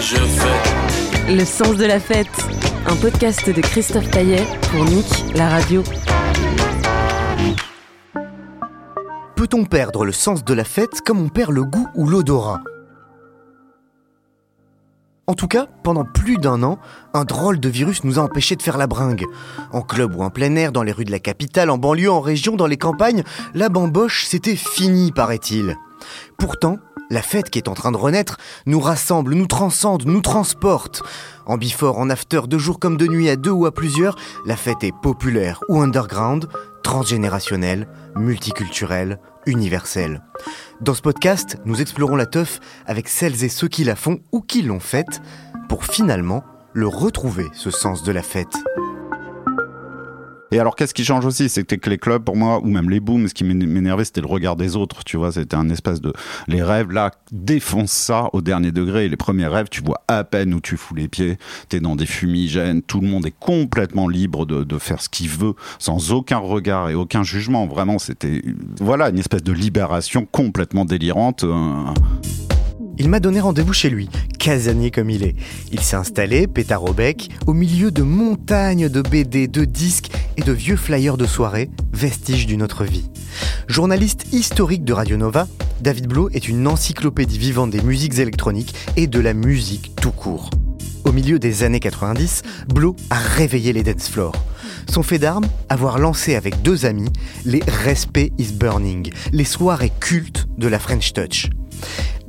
Je. Le sens de la fête, un podcast de Christophe Taillet pour Nick, la radio. Peut-on perdre le sens de la fête comme on perd le goût ou l'odorat? En tout cas, pendant plus d'un an, un drôle de virus nous a empêchés de faire la bringue. En club ou en plein air, dans les rues de la capitale, en banlieue, en région, dans les campagnes, la bamboche, c'était fini, paraît-il. Pourtant, la fête qui est en train de renaître nous rassemble, nous transcende, nous transporte. En before, en after, de jour comme de nuit, à deux ou à plusieurs, la fête est populaire ou underground, transgénérationnelle, multiculturelle, universelle. Dans ce podcast, nous explorons la teuf avec celles et ceux qui la font ou qui l'ont faite, pour finalement le retrouver, ce sens de la fête. Et alors, qu'est-ce qui change aussi? C'est que les clubs, pour moi, ou même les booms, ce qui m'énervait, c'était le regard des autres. Tu vois, c'était un espèce de. Les rêves, là, défoncent ça au dernier degré. Les premiers rêves, tu vois à peine où tu fous les pieds. T'es dans des fumigènes. Tout le monde est complètement libre de, de faire ce qu'il veut, sans aucun regard et aucun jugement. Vraiment, c'était. Voilà, une espèce de libération complètement délirante. euh, Il m'a donné rendez-vous chez lui, casanier comme il est. Il s'est installé, pétard au bec, au milieu de montagnes de BD, de disques et de vieux flyers de soirée, vestiges d'une autre vie. Journaliste historique de Radio Nova, David Blo est une encyclopédie vivante des musiques électroniques et de la musique tout court. Au milieu des années 90, Blo a réveillé les dance floors. Son fait d'armes, avoir lancé avec deux amis les Respect is Burning, les soirées cultes de la French Touch.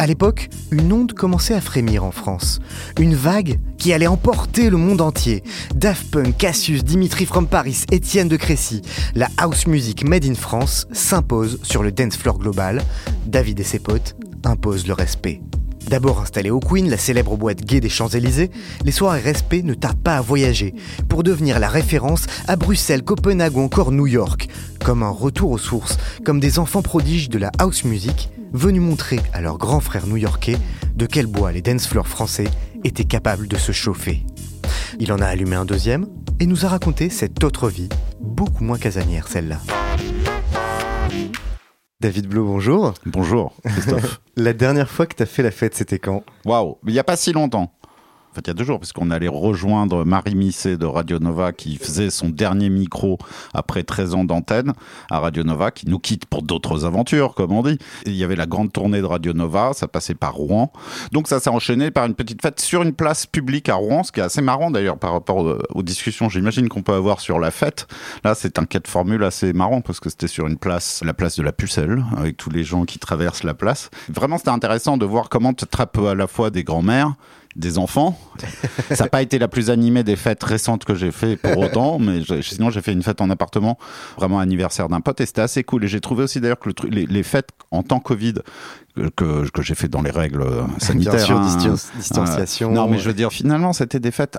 À l'époque, une onde commençait à frémir en France. Une vague qui allait emporter le monde entier. Daft Punk, Cassius, Dimitri from Paris, Étienne de Crécy. La house music made in France s'impose sur le dance floor global. David et ses potes imposent le respect. D'abord installée au Queen, la célèbre boîte gay des Champs-Élysées, les soirées respect ne tardent pas à voyager pour devenir la référence à Bruxelles, Copenhague ou encore New York. Comme un retour aux sources, comme des enfants prodiges de la house music, venus montrer à leurs grands frères new-yorkais de quel bois les dance floors français étaient capables de se chauffer. Il en a allumé un deuxième et nous a raconté cette autre vie, beaucoup moins casanière celle-là. David Blo, bonjour. Bonjour, Christophe. La dernière fois que t'as fait la fête, c'était quand? Waouh, il n'y a pas si longtemps. En fait, il y a deux jours, parce qu'on allait rejoindre Marie Misset de Radio Nova, qui faisait son dernier micro après 13 ans d'antenne à Radio Nova, qui nous quitte pour d'autres aventures, comme on dit. Il y avait la grande tournée de Radio Nova, ça passait par Rouen. Donc ça s'est enchaîné par une petite fête sur une place publique à Rouen, ce qui est assez marrant d'ailleurs par rapport aux, aux discussions, j'imagine, qu'on peut avoir sur la fête. Là, c'est un cas de formule assez marrant, parce que c'était sur une place, la place de la Pucelle, avec tous les gens qui traversent la place. Vraiment, c'était intéressant de voir comment tu attrapes à la fois des grands-mères, des enfants. Ça n'a pas été la plus animée des fêtes récentes que j'ai fait pour autant, mais sinon j'ai fait une fête en appartement, vraiment anniversaire d'un pote, et c'était assez cool. Et j'ai trouvé aussi d'ailleurs que le truc- les, les fêtes en temps Covid que, que, j'ai fait dans les règles sanitaires. Bien sûr, hein, distan- distanciation. euh, non, mais je veux dire, finalement, c'était des fêtes.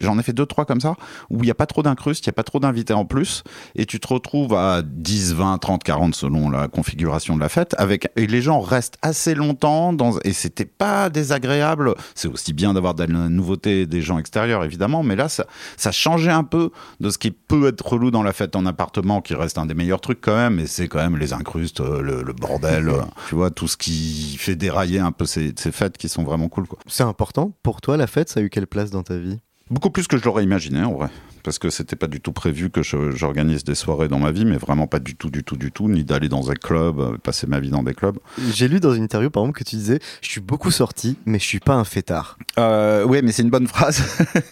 J'en ai fait deux, trois comme ça, où il n'y a pas trop d'incrustes, il n'y a pas trop d'invités en plus, et tu te retrouves à 10, 20, 30, 40 selon la configuration de la fête, avec, et les gens restent assez longtemps, dans, et c'était pas désagréable. C'est aussi bien d'avoir de la nouveauté des gens extérieurs, évidemment, mais là, ça, ça changeait un peu de ce qui peut être relou dans la fête en appartement, qui reste un des meilleurs trucs quand même, et c'est quand même les incrustes, euh, le, le bordel, euh, tu vois, tout ce qui fait dérailler un peu ces, ces fêtes qui sont vraiment cool. C'est important. Pour toi la fête, ça a eu quelle place dans ta vie? Beaucoup plus que je l'aurais imaginé en vrai parce que c'était pas du tout prévu que j'organise des soirées dans ma vie, mais vraiment pas du tout, du tout, du tout, ni d'aller dans un club, euh, passer ma vie dans des clubs. J'ai lu dans une interview, par exemple, que tu disais, je suis beaucoup sorti, mais je suis pas un fêtard. Euh, oui, mais c'est une bonne phrase.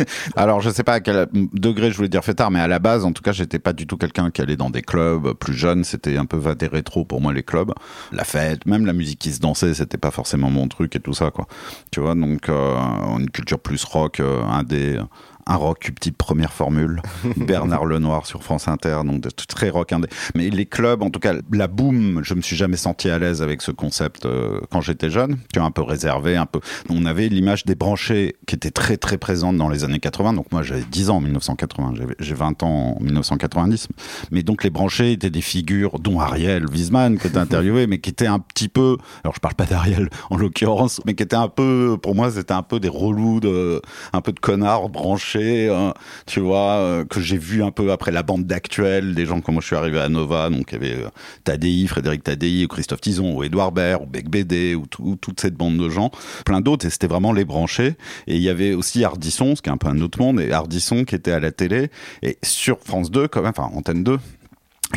Alors, je sais pas à quel degré je voulais dire fêtard, mais à la base, en tout cas, j'étais pas du tout quelqu'un qui allait dans des clubs plus jeunes. C'était un peu vadé rétro pour moi les clubs, la fête, même la musique qui se dansait, c'était pas forcément mon truc et tout ça, quoi. Tu vois, donc euh, une culture plus rock, indé un rock type première formule, Bernard Lenoir sur France Inter, donc très rock indé. Mais les clubs, en tout cas, la boom, je me suis jamais senti à l'aise avec ce concept euh, quand j'étais jeune, tu un peu réservé, un peu. On avait l'image des branchés qui était très très présente dans les années 80. Donc moi j'avais 10 ans en 1980, j'ai 20 ans en 1990. Mais donc les branchés étaient des figures, dont Ariel Wiesman que tu as interviewé, mais qui étaient un petit peu, alors je parle pas d'Ariel en l'occurrence, mais qui étaient un peu, pour moi c'était un peu des relous, de, un peu de connards branchés Hein, tu vois, euh, que j'ai vu un peu après la bande d'actuels, des gens comme moi je suis arrivé à Nova, donc il y avait euh, Tadei, Frédéric Tadei, ou Christophe Tison, ou Edouard Baird, ou Beck BD, ou, toute cette bande de gens, plein d'autres, et c'était vraiment les branchés. Et il y avait aussi Ardisson, ce qui est un peu un autre monde, et Ardisson qui était à la télé, et sur France 2, quand même, enfin Antenne 2,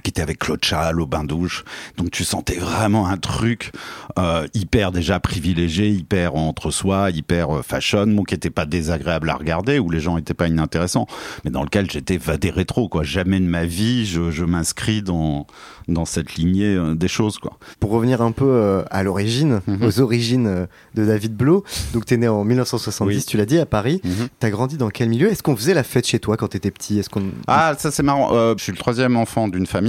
qui était avec Claude Chal au bain douche. Donc tu sentais vraiment un truc euh, hyper déjà privilégié, hyper entre soi, hyper euh, fashion, donc qui était pas désagréable à regarder, où les gens étaient pas inintéressants, mais dans lequel j'étais vadé rétro quoi. Jamais de ma vie je, je m'inscris dans dans cette lignée euh, des choses quoi. Pour revenir un peu euh, à l'origine, mhm. aux origines de David Blo, donc tu es né en 1970, tu l'as dit à Paris. Mhm. Tu as grandi dans quel milieu? Est-ce qu'on faisait la fête chez toi quand tu étais petit? Est-ce qu'on Ah, ça c'est marrant. je suis le troisième enfant d'une famille.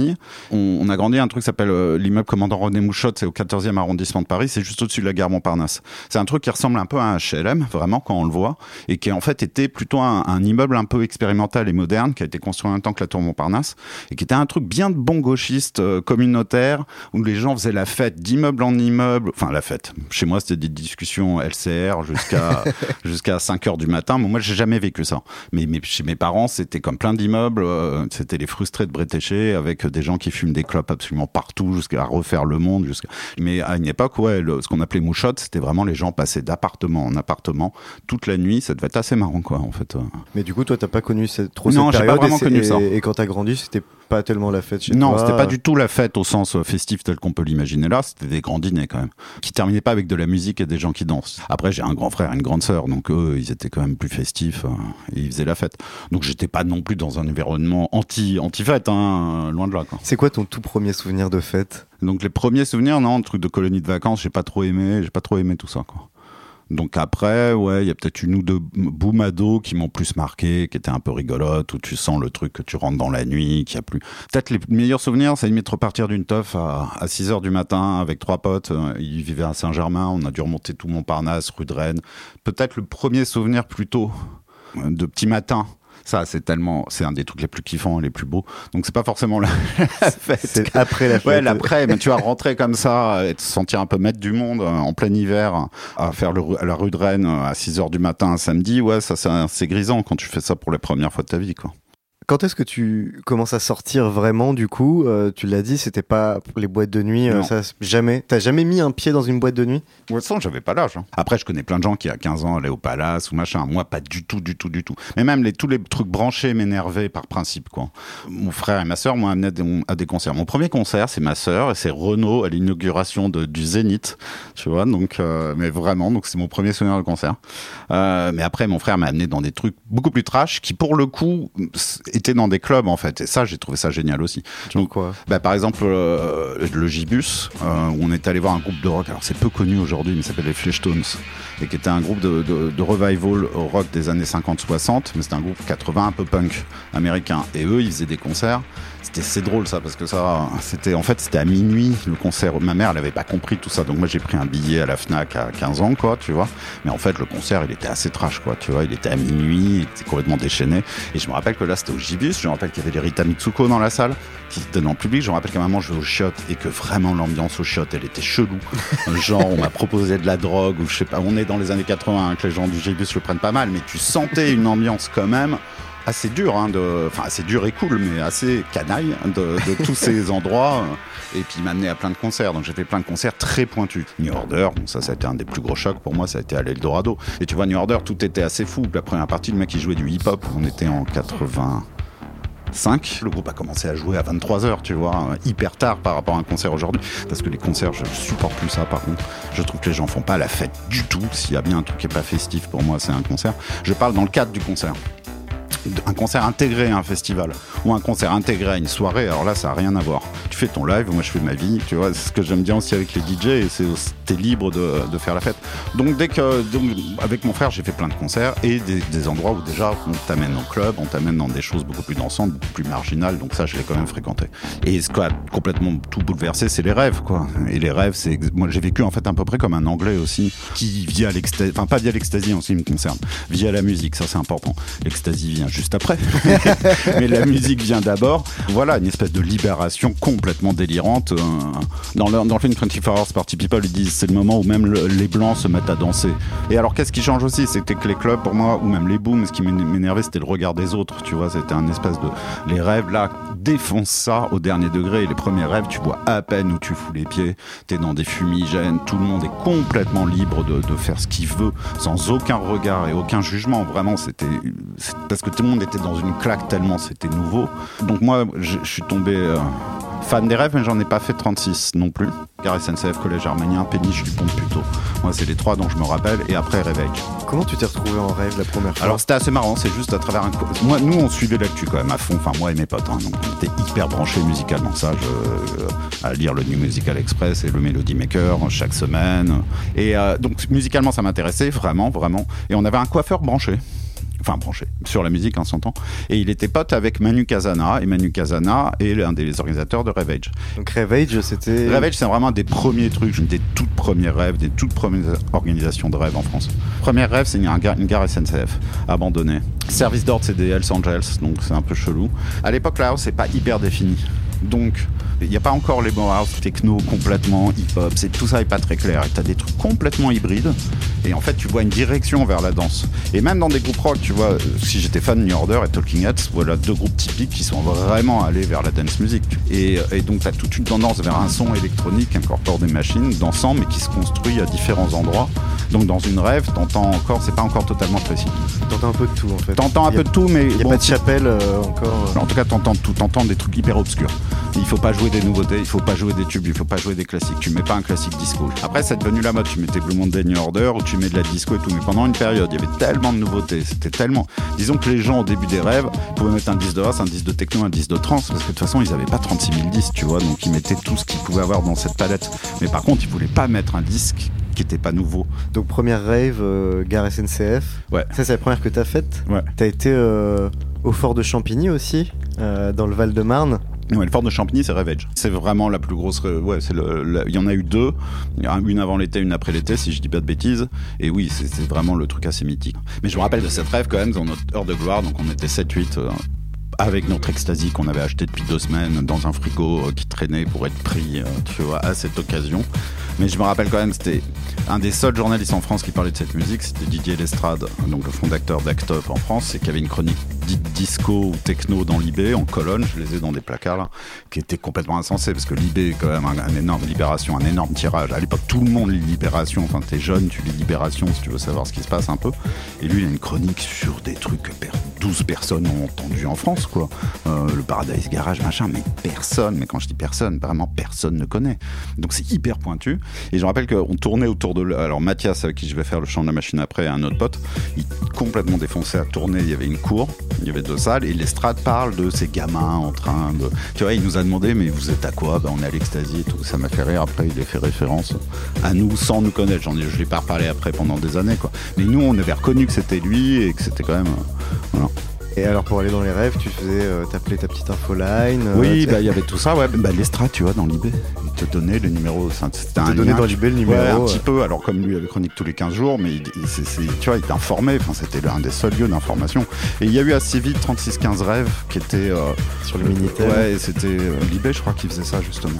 On, a grandi un truc qui s'appelle l'immeuble commandant René Mouchotte, c'est au 14e arrondissement de Paris, c'est juste au-dessus de la gare Montparnasse. C'est un truc qui ressemble un peu à un HLM, vraiment quand on le voit, et qui en fait était plutôt un, un immeuble un peu expérimental et moderne qui a été construit en même temps que la tour Montparnasse et qui était un truc bien de bon gauchiste euh, communautaire où les gens faisaient la fête d'immeuble en immeuble. Enfin, la fête. Chez moi, c'était des discussions LCR jusqu'à jusqu'à 5 heures du matin. Mais moi, j'ai jamais vécu ça. Mais, mais chez mes parents, c'était comme plein d'immeubles. Euh, c'était les frustrés de Bretéché avec des gens qui fument des clopes absolument partout jusqu'à refaire le monde. Jusqu'à... Mais à une époque, ouais, ce qu'on appelait mouchotte, c'était vraiment les gens passaient d'appartement en appartement toute la nuit. Ça devait être assez marrant, quoi, en fait. Mais du coup, toi, t'as pas connu cette, trop non, cette période. Pas vraiment et, connu ça. Et, quand t'as grandi, c'était pas tellement la fête chez non, toi. Non, c'était pas du tout la fête au sens euh, festif tel qu'on peut l'imaginer là. C'était des grands dîners quand même, qui terminaient pas avec de la musique et des gens qui dansent. Après, j'ai un grand frère et une grande sœur, donc eux, ils étaient quand même plus festifs euh, et ils faisaient la fête. Donc j'étais pas non plus dans un environnement anti anti fête, hein, loin de là. C'est quoi ton tout premier souvenir de fête? Donc les premiers souvenirs, non, truc de colonie de vacances, j'ai pas trop aimé, j'ai pas trop aimé tout ça. Quoi. Donc après, ouais, il y a peut-être une ou deux boumado qui m'ont plus marqué, qui étaient un peu rigolotes, où tu sens le truc que tu rentres dans la nuit, qu'il y a plus. Peut-être les meilleurs souvenirs, c'est limite repartir d'une teuf à, à 6 heures du matin avec trois potes. Euh, ils vivaient à Saint-Germain, on a dû remonter tout Montparnasse, rue de Rennes. Peut-être le premier souvenir plutôt euh, de petit matin ça, c'est tellement, c'est un des trucs les plus kiffants, les plus beaux. Donc c'est pas forcément la, fête. C'est après la fête. Ouais, l'après, mais tu vas rentrer comme ça et te sentir un peu maître du monde euh, en plein hiver à faire le, à la rue de Rennes à 6 heures du matin un samedi. Ouais, ça, c'est grisant quand tu fais ça pour la première fois de ta vie, quoi. Quand est-ce que tu commences à sortir vraiment du coup euh, Tu l'as dit, c'était pas les boîtes de nuit, euh, ça jamais. T'as jamais mis un pied dans une boîte de nuit? Ouais, ça, j'avais pas l'âge. Hein. Après, je connais plein de gens qui à 15 ans allaient au palace ou machin. Moi, pas du tout, du tout, du tout. Mais même les tous les trucs branchés m'énervaient par principe quoi. Mon frère et ma sœur m'ont amené à des, concerts. Mon premier concert, c'est ma sœur et c'est Renault à l'inauguration du Zénith, tu vois. Donc, euh, mais vraiment, donc c'est mon premier souvenir de concert. mais après, mon frère m'a amené dans des trucs beaucoup plus trash qui, pour le coup, était dans des clubs en fait. Et ça, j'ai trouvé ça génial aussi. Donc quoi? bah, Par exemple, euh, le Gibus, euh, où on est allé voir un groupe de rock. Alors c'est peu connu aujourd'hui, mais s'appelle les Fleshtones, et qui était un groupe de, de, de revival rock des années 50-60, mais c'était un groupe 80 un peu punk américain. Et eux, ils faisaient des concerts. C'est drôle ça parce que ça c'était en fait c'était à minuit le concert. Ma mère elle avait pas compris tout ça. Donc moi j'ai pris un billet à la Fnac à 15 ans quoi tu vois. Mais en fait le concert il était assez trash quoi tu vois. Il était à minuit il était complètement déchaîné. Et je me rappelle que là c'était au Gibus je me rappelle qu'il y avait les Rita Mitsuko dans la salle qui donnaient en public je me rappelle qu'à un moment je vais au shot et que vraiment l'ambiance au shot elle était chelou genre on m'a proposé de la drogue ou je sais pas on est dans les années 80 hein, que les gens du Gibus le prennent pas mal mais tu sentais une ambiance quand même assez dur, hein, de, enfin assez dur et cool, mais assez canaille de, de tous ces endroits. Et puis il m'a amené à plein de concerts, donc j'ai fait plein de concerts très pointus. New Order, bon, ça, ça a été un des plus gros chocs pour moi, ça a été à l'Eldorado. Et tu vois, New Order, tout était assez fou. La première partie, le mec il jouait du hip-hop, on était en 80. 5. Le groupe a commencé à jouer à 23h, tu vois, hyper tard par rapport à un concert aujourd'hui. Parce que les concerts, je supporte plus ça par contre. Je trouve que les gens font pas la fête du tout. S'il y a bien un truc qui est pas festif pour moi, c'est un concert. Je parle dans le cadre du concert un concert intégré à un festival ou un concert intégré à une soirée, alors là, ça n'a rien à voir. Tu fais ton live, moi je fais ma vie, tu vois, c'est ce que j'aime bien aussi avec les DJ, c'est t'es libre de, faire la fête. Donc dès que, donc, avec mon frère, j'ai fait plein de concerts et des, des endroits où déjà on t'amène en club, on t'amène dans des choses beaucoup plus dansantes, beaucoup plus marginales, donc ça, je l'ai quand même fréquenté. Et ce qui a complètement tout bouleversé, c'est les rêves, quoi. Et les rêves, c'est, moi j'ai vécu en fait à peu près comme un anglais aussi, qui via l'extasie, enfin pas via l'extasie en ce qui me concerne, via la musique, ça c'est important. L'extasie vient juste après. Mais la musique vient d'abord. Voilà, une espèce de libération complètement délirante. Euh, dans le, dans le film 24 Hours Party People, ils disent c'est le moment où même le, les blancs se mettent à danser. Et alors, qu'est-ce qui change aussi? C'était que les clubs, pour moi, ou même les booms, ce qui m'énervait, c'était le regard des autres. Tu vois, c'était un espèce de. Les rêves, là, défoncent ça au dernier degré. Les premiers rêves, tu vois à peine où tu fous les pieds. T'es dans des fumigènes. Tout le monde est complètement libre de, de faire ce qu'il veut, sans aucun regard et aucun jugement. Vraiment, c'était. Parce que tout le monde était dans une claque tellement c'était nouveau. Donc moi, je, suis tombé euh, fan des rêves, mais j'en ai pas fait 36 non plus. Gare SNCF, Collège Arménien, Péniche du Pont plutôt. Moi, c'est les trois dont je me rappelle, et après Réveil. Comment tu t'es retrouvé en rêve la première fois? Alors c'était assez marrant, c'est juste à travers un... Moi, nous, on suivait l'actu quand même à fond, enfin moi et mes potes, hein, donc on était hyper branchés musicalement, ça, je, euh, à lire le New Musical Express et le Melody Maker chaque semaine. Et euh, donc musicalement, ça m'intéressait vraiment, vraiment. Et on avait un coiffeur branché enfin branché sur la musique, on s'entend. Et il était pote avec Manu Casana, et Manu Casana est l'un des organisateurs de Ravage. Donc Ravage, c'était... Ravage, c'est vraiment un des premiers trucs, des toutes premières rêves, des toutes premières organisations de rêve en France. Première rêve, c'est une, une gare SNCF, abandonnée. Service d'ordre, c'est des Hells Angels, donc c'est un peu chelou. À l'époque, la house, c'est pas hyper défini. Donc, il n'y a pas encore les house techno complètement hip-hop. C'est tout ça est pas très clair. Tu as des trucs complètement hybrides. Et en fait, tu vois une direction vers la danse. Et même dans des groupes rock, tu vois, si j'étais fan de New Order et Talking Heads, voilà deux groupes typiques qui sont vraiment allés vers la dance music. Et, et donc, tu as toute une tendance vers un son électronique qui incorpore des machines dansant, mais qui se construit à différents endroits. Donc, dans une rêve, t'entends encore, c'est pas encore totalement précis. T'entends un peu de tout en fait. T'entends un peu de tout, mais. Il n'y a bon, pas de chapelle euh, encore. En tout cas, t'entends tout, t'entends des trucs hyper obscurs. Il faut pas jouer des nouveautés, il faut pas jouer des tubes, il faut pas jouer des classiques. Tu mets pas un classique disco. Après, c'est devenu la mode. Tu mettais Blue Monday New Order ou tu mets de la disco et tout. Mais pendant une période, il y avait tellement de nouveautés. C'était tellement. Disons que les gens, au début des rêves, pouvaient mettre un disque de house, un disque de techno, un disque de trance. Parce que de toute façon, ils avaient pas 36 000 disques, tu vois. Donc, ils mettaient tout ce qu'ils pouvaient avoir dans cette palette. Mais par contre, ils voulaient pas mettre un disque qui était pas nouveau. Donc première rave, euh, gare SNCF. Ouais. Ça c'est la première que t'as faite. Ouais. T'as été euh, au fort de Champigny aussi, euh, dans le Val-de-Marne. Le fort de Champigny, c'est Ravage. C'est vraiment la plus grosse. Ouais, c'est Il y en a eu deux, une avant l'été, une après l'été, si je dis pas de bêtises. Et oui, c'est vraiment le truc assez mythique. Mais je me rappelle de cette rêve quand même dans notre heure de gloire. Donc on était 7-8 euh, avec notre ecstasy qu'on avait acheté depuis deux semaines dans un frigo euh, qui traînait pour être pris, euh, tu vois, à cette occasion. Mais je me rappelle quand même, c'était un des seuls journalistes en France qui parlait de cette musique, c'était Didier Lestrade, donc le fondateur d'Act Up en France, et qui avait une chronique dite disco ou techno dans l'IB en colonne, je les ai dans des placards là, qui était complètement insensé parce que l'IB est quand même un, énorme libération, un énorme tirage. À l'époque, tout le monde lit Libération, enfin t'es jeune, tu lis Libération si tu veux savoir ce qui se passe un peu. Et lui, il a une chronique sur des trucs que per- 12 personnes ont entendu en France, quoi. Euh, le Paradise Garage, machin, mais personne, mais quand je dis personne, vraiment personne ne connaît. Donc c'est hyper pointu. Et je rappelle qu'on tournait autour de. Alors Mathias, avec qui je vais faire le chant de la machine après, un autre pote, il complètement défoncé à tourner. Il y avait une cour, il y avait deux salles, et l'estrade parle de ces gamins en train de. Tu vois, il nous a demandé, mais vous êtes à quoi? Bah, On est à l'extasie et tout. Ça m'a fait rire. Après, il a fait référence à nous sans nous connaître. J'en ai, je l'ai pas reparlé après pendant des années. Mais nous, on avait reconnu que c'était lui et que c'était quand même. euh, voilà. Et alors pour aller dans les rêves, tu faisais, euh, t'appelais ta petite infoline. euh, Oui, bah il y avait tout ça, ouais. Bah l'estrade, tu vois, dans l'IB. Il te donnait le numéro. C'était un te donnait lien. dans l'IB le numéro, Ouais, un ouais. petit peu. Alors comme lui avait chronique tous les 15 jours, mais il, tu vois, il t'informait. Enfin, c'était l'un des seuls lieux d'information. Et il y a eu assez vite 36-15 rêves qui étaient. euh, sur le Minitel. Ouais, et c'était euh, l'IB, je crois, qui faisait ça justement.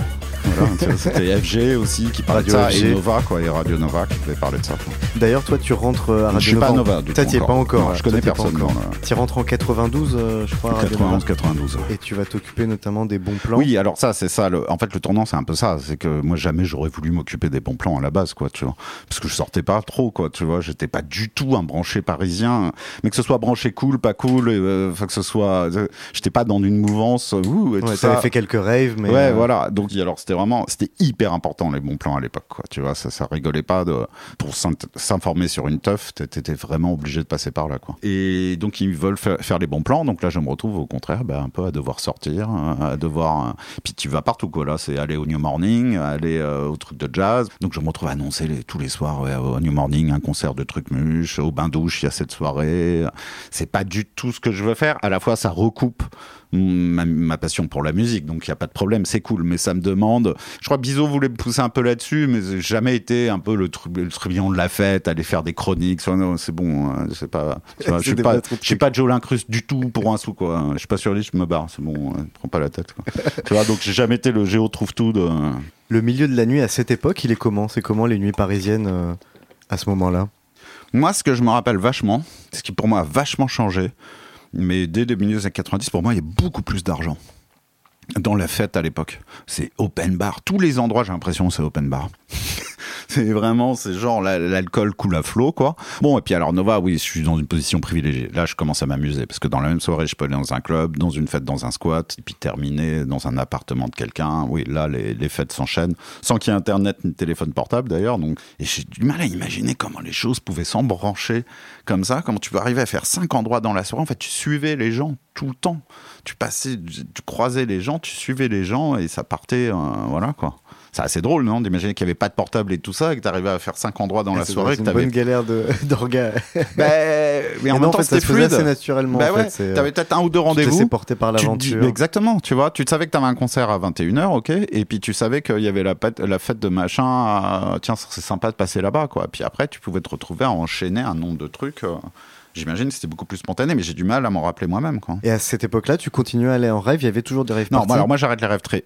Voilà, C'était FG aussi qui parlait Radio de ça, FG. et Nova, quoi, et Radio Nova qui devait parler de ça. quoi. D'ailleurs, toi, tu rentres euh, à Radio Je suis pas Nova. Nova, du Toi, coup, t'y es pas encore. Non, je connais personne Tu rentres en 92, euh, je crois, à Radio Nova. 91, 92. ouais. Et tu vas t'occuper notamment des bons plans. Oui, alors ça, c'est ça. le- en fait, le tournant, c'est un peu ça. C'est que moi, jamais j'aurais voulu m'occuper des bons plans à la base, quoi, tu vois. Parce que je sortais pas trop, quoi, tu vois. J'étais pas du tout un branché parisien. Mais que ce soit branché cool, pas cool, euh, que ce soit. euh, J'étais pas dans une mouvance, ouh, et tout Ouais, ça. fait quelques raves, mais. ouais, euh, voilà. Donc, alors, c'était vraiment, c'était hyper important les bons plans à l'époque, quoi. Tu vois, ça, ça rigolait pas de pour s'informer sur une teuf. T'étais vraiment obligé de passer par là, quoi. Et donc, ils veulent fa- faire les bons plans. Donc là, je me retrouve au contraire, ben, un peu à devoir sortir, euh, à devoir. euh, Puis tu vas partout, quoi. Là, c'est aller au New Morning, aller euh, au truc de jazz. Donc, je me retrouve à annoncer les- tous les soirs ouais, au New Morning un concert de trucs muches, au bain douche, il y a cette soirée. C'est pas du tout ce que je veux faire. À la fois, ça recoupe ma, ma passion pour la musique, donc il n'y a pas de problème, c'est cool, mais ça me demande. Je crois que Bizot voulait me pousser un peu là-dessus, mais j'ai jamais été un peu le, tru- le trublion de la fête, aller faire des chroniques. C'est bon, hein, c'est pas. Je suis pas, pas je du tout pour un sou, quoi. Je suis pas sur les, je me barre, c'est bon, hein, prends pas la tête. Quoi. tu vois, donc j'ai jamais été le géo trouve tout de. Le milieu de la nuit à cette époque, il est comment? C'est comment les nuits parisiennes euh, à ce moment-là? Moi, ce que je me rappelle vachement, ce qui pour moi a vachement changé, mais dès les milieux des années 90, pour moi, il y a beaucoup plus d'argent dans la fête à l'époque. C'est open bar. Tous les endroits, j'ai l'impression, c'est open bar. c'est vraiment, c'est genre la- l'alcool coule à flot, quoi. Bon, et puis alors Nova, oui, je suis dans une position privilégiée. Là, je commence à m'amuser parce que dans la même soirée, je peux aller dans un club, dans une fête, dans un squat, et puis terminer dans un appartement de quelqu'un. Oui, là, les, les fêtes s'enchaînent sans qu'il y ait internet ni téléphone portable d'ailleurs. Donc, et j'ai du mal à imaginer comment les choses pouvaient s'embrancher comme ça. Comment tu peux arriver à faire cinq endroits dans la soirée. En fait, tu suivais les gens tout le temps. Tu passais, tu croisais les gens, tu suivais les gens et ça partait, euh, voilà quoi. C'est assez drôle, non D'imaginer qu'il n'y avait pas de portable et tout ça, et que tu arrivais à faire cinq endroits dans la C'est soirée, une que tu bonne galère de- d'orga. Ben, mais en Et même non, en temps, fait, ça c'était fluide. assez naturellement. En ouais, fait, c'est, t'avais peut-être un ou deux tu rendez-vous. par Tu te dis- l'aventure. exactement, tu vois, tu savais que tu avais un concert à 21h, ok, et puis tu savais qu'il y avait la, fête- la fête de machin, à- tiens, c'est sympa de passer là-bas, quoi. Puis après, tu pouvais te retrouver à enchaîner un nombre de trucs. euh, J'imagine que c'était beaucoup plus spontané, mais j'ai du mal à m'en rappeler moi-même, quoi. Et à cette époque-là, tu continuais à aller en rêve. Il y avait toujours des rêves Non, bah alors moi j'arrête les rêves très.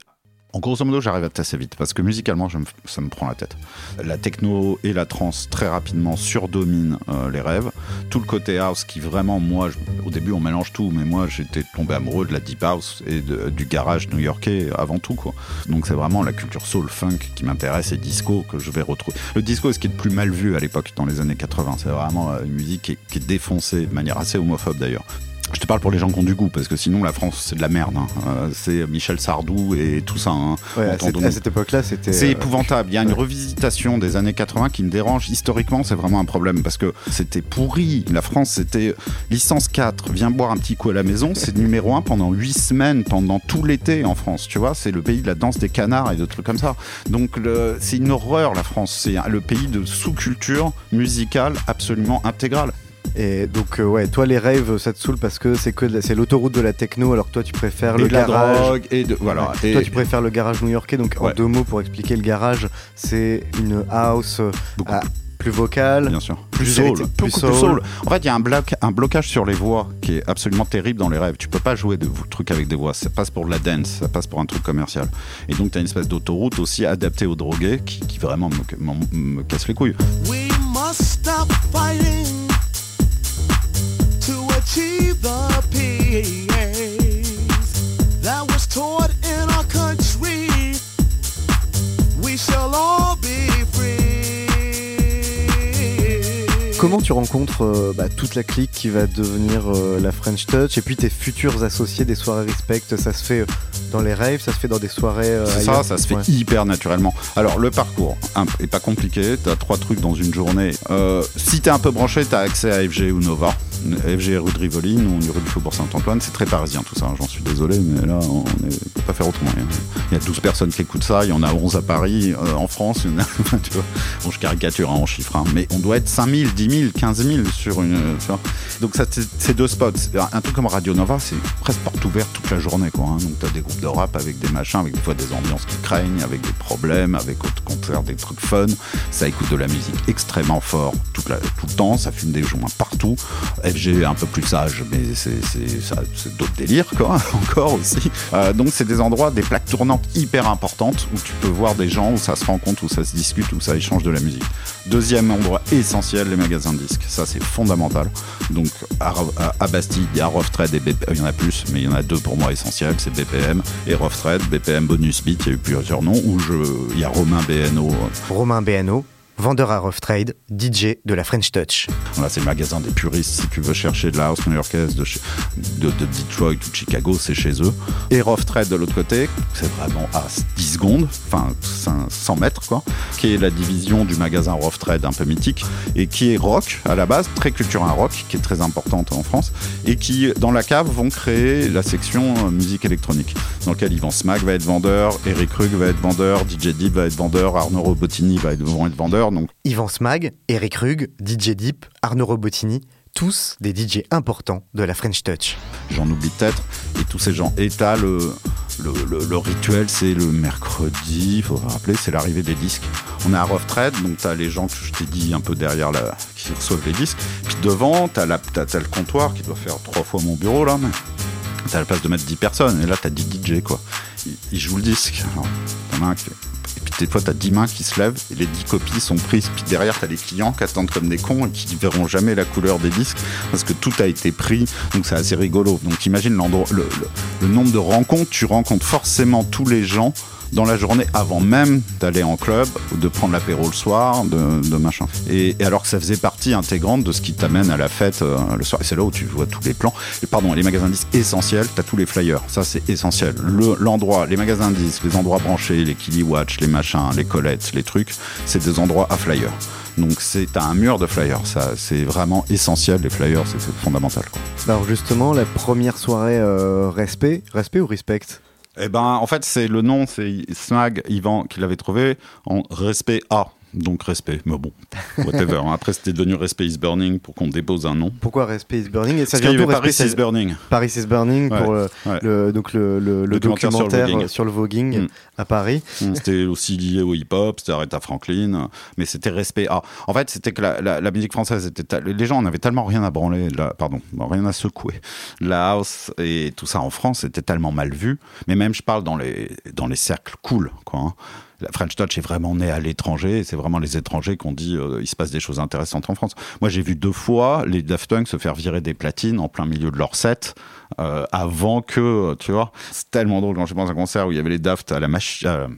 En grosso modo, j'arrive assez vite parce que musicalement, je me- ça me prend la tête. La techno et la trance très rapidement surdominent euh, les rêves. Tout le côté house qui vraiment, moi, au début, on mélange tout, mais moi, j'étais tombé amoureux de la deep house et du garage new-yorkais avant tout, quoi. Donc c'est vraiment la culture soul funk qui m'intéresse et disco que je vais retrouver. Le disco est ce qui est le plus mal vu à l'époque dans les années 80. C'est vraiment euh, une musique qui est défoncée de manière assez homophobe d'ailleurs. Je te parle pour les gens qui ont du goût, parce que sinon la France c'est de la merde. hein. Euh, c'est Michel Sardou et tout ça. hein. Ouais, à, cette, à cette époque-là, c'était. C'est euh, épouvantable. Il y a une revisitation des années 80 qui me dérange. Historiquement, c'est vraiment un problème parce que c'était pourri. La France, c'était licence 4. Viens boire un petit coup à la maison. C'est numéro 1 pendant 8 semaines, pendant tout l'été en France. Tu vois, c'est le pays de la danse des canards et de trucs comme ça. Donc, le- c'est une horreur, la France. C'est le pays de sous-culture musicale absolument intégrale. Et donc, euh, ouais, toi, les rêves, ça te saoule parce que c'est que c'est l'autoroute de la techno, alors que toi, tu préfères et le de la garage. drogue et de voilà. Ouais. Et- Toi, tu préfères le garage new-yorkais. Donc, en deux mots pour expliquer le garage, c'est une house euh, Beaucoup plus vocale. Bien sûr. Plus, soul. plus plus soul. soul. En fait, il y a un, bloc, un blocage sur les voix qui est absolument terrible dans les rêves. Tu peux pas jouer de trucs avec des voix. Ça passe pour de la dance, ça passe pour un truc commercial. Et donc, tu as une espèce d'autoroute aussi adaptée aux drogués qui, qui vraiment me, m'en- me casse les couilles. We Hey. Comment tu rencontres euh, bah, toute la clique qui va devenir euh, la French Touch et puis tes futurs associés des soirées Respect? Ça se fait euh, dans les raves, ça se fait dans des soirées. euh, C'est ça, ça se fait Ouais. hyper naturellement. Alors, le parcours est pas compliqué. Tu as trois trucs dans une journée. Si tu es un peu branché, tu as accès à FG ou Nova. FG rue de Rivoli, nous on est rue du Faubourg Saint-Antoine. C'est très parisien tout ça, hein, j'en suis désolé, mais là on pas faire autrement. Il y a- Il y a 12 personnes qui écoutent ça, il y en a 11 à Paris, euh, en France. tu. Bon, je caricature hein, en chiffres, hein, mais on doit être 5000, 10 000, 15 000 sur une. tu vois. Donc, ça, c'est deux spots. Un truc comme Radio Nova, c'est presque porte ouverte toute journée. Quoi, hein. Donc, tu as des groupes de rap avec des machins, avec des fois des ambiances qui craignent, avec des problèmes, avec au contraire des trucs fun. Ça écoute de la musique extrêmement fort tout le temps, ça fume des joints partout. FG un peu plus sage, mais c'est ça- c'est d'autres délires, quoi, encore aussi. Euh, donc, c'est des endroits, des plaques tournantes hyper importantes où tu peux voir des gens, où ça se rencontre, où ça se discute, où ça échange de la musique. Deuxième endroit essentiel, les magasins de disques. Ça, c'est fondamental. Donc, à, à- à Bastille, il y a Rough Trade et BPM. Il y en a plus, mais il y en a deux pour moi essentiels. C'est BPM et Rough Trade. BPM Bonus Beat, il y a eu plusieurs noms. Où je, il y a Romain BNO. Romain BNO, vendeur à Rough Trade, DJ de la French Touch. Voilà, c'est le magasin des puristes. Si tu veux chercher de la house new-yorkaise de, de, de Detroit ou de Chicago, c'est chez eux. Et Rough Trade de l'autre côté, c'est vraiment à 10 secondes, enfin 100 mètres, quoi, qui est la division du magasin Rough Trade un peu mythique et qui est rock à la base, très culture un rock, qui est très importante en France et qui, dans la cave, vont créer la section euh, musique électronique dans lequel Yvan Smack va être vendeur, Eric Rug va être vendeur, DJ Deep va être vendeur, Arnaud Robotini va être, vont Donc Yvan Smag, Eric Rug, DJ Deep, Arnaud Robotini, tous des DJ importants de la French Touch. j'en oublie peut-être, et tous ces gens. Et t'as le, le, le- le rituel, c'est le mercredi, il faut rappeler, c'est l'arrivée des disques. On est à Rough Trade, donc t'as les gens que je t'ai dit un peu derrière la, qui reçoivent les disques. Puis devant, t'as, la, t'as, t'as le comptoir qui doit faire trois fois mon bureau là, mais t'as la place de mettre 10 personnes, et là t'as 10 DJ quoi. Ils, ils jouent le disque. Alors, t'en as un qui fait- et puis des fois, t'as 10 mains qui se lèvent et les 10 copies sont prises. Puis derrière, t'as les clients qui attendent comme des cons et qui ne verront jamais la couleur des disques parce que tout a été pris. Donc c'est assez rigolo. Donc imagine le nombre de rencontres. Tu rencontres forcément tous les gens dans la journée avant même d'aller en club de prendre l'apéro le soir, de, machin. Et, alors que ça faisait partie intégrante de ce qui t'amène à la fête euh, le soir. Et c'est là où tu vois tous les plans. Et pardon, les magasins disques essentiels, t'as tous les flyers. Ça, c'est essentiel. Le- L'endroit, les magasins disques, les endroits branchés, les Kiliwatch, les machins, les Colettes, les trucs, c'est des endroits à flyers. Donc c'est un mur de flyers. Ça, c'est vraiment essentiel. Les flyers, c'est fondamental. Alors justement, la première soirée euh, respect, respect ou respect? Eh ben, en fait, c'est le nom, c'est Smag Yvan qui l'avait trouvé en respect A. Donc respect, mais bon, whatever. Après, c'était devenu Respect is Burning pour qu'on dépose un nom. Pourquoi respect is burning Et ça vient d'où Paris is Burning. Paris is burning Ouais, pour le, ouais. le- donc le, le- le Documentaire sur le voguing. sur Mm. à Paris. C'était aussi lié au hip-hop, c'était Aretha Franklin, mais c'était respect A. En fait, c'était que la, la- la musique française était. ta- Les gens en avaient tellement rien à branler, la- pardon, rien à secouer. La house et tout ça en France, c'était tellement mal vu. Mais même, je parle dans les, dans les cercles cool, quoi. hein. La French Touch est vraiment née à l'étranger, c'est vraiment les étrangers qu'on dit euh, il se passe des choses intéressantes en France. Moi, j'ai vu deux fois les Daft Punk se faire virer des platines en plein milieu de leur set, euh, avant que, tu vois, c'est tellement drôle quand je pense à un concert où il y avait les Daft à la machine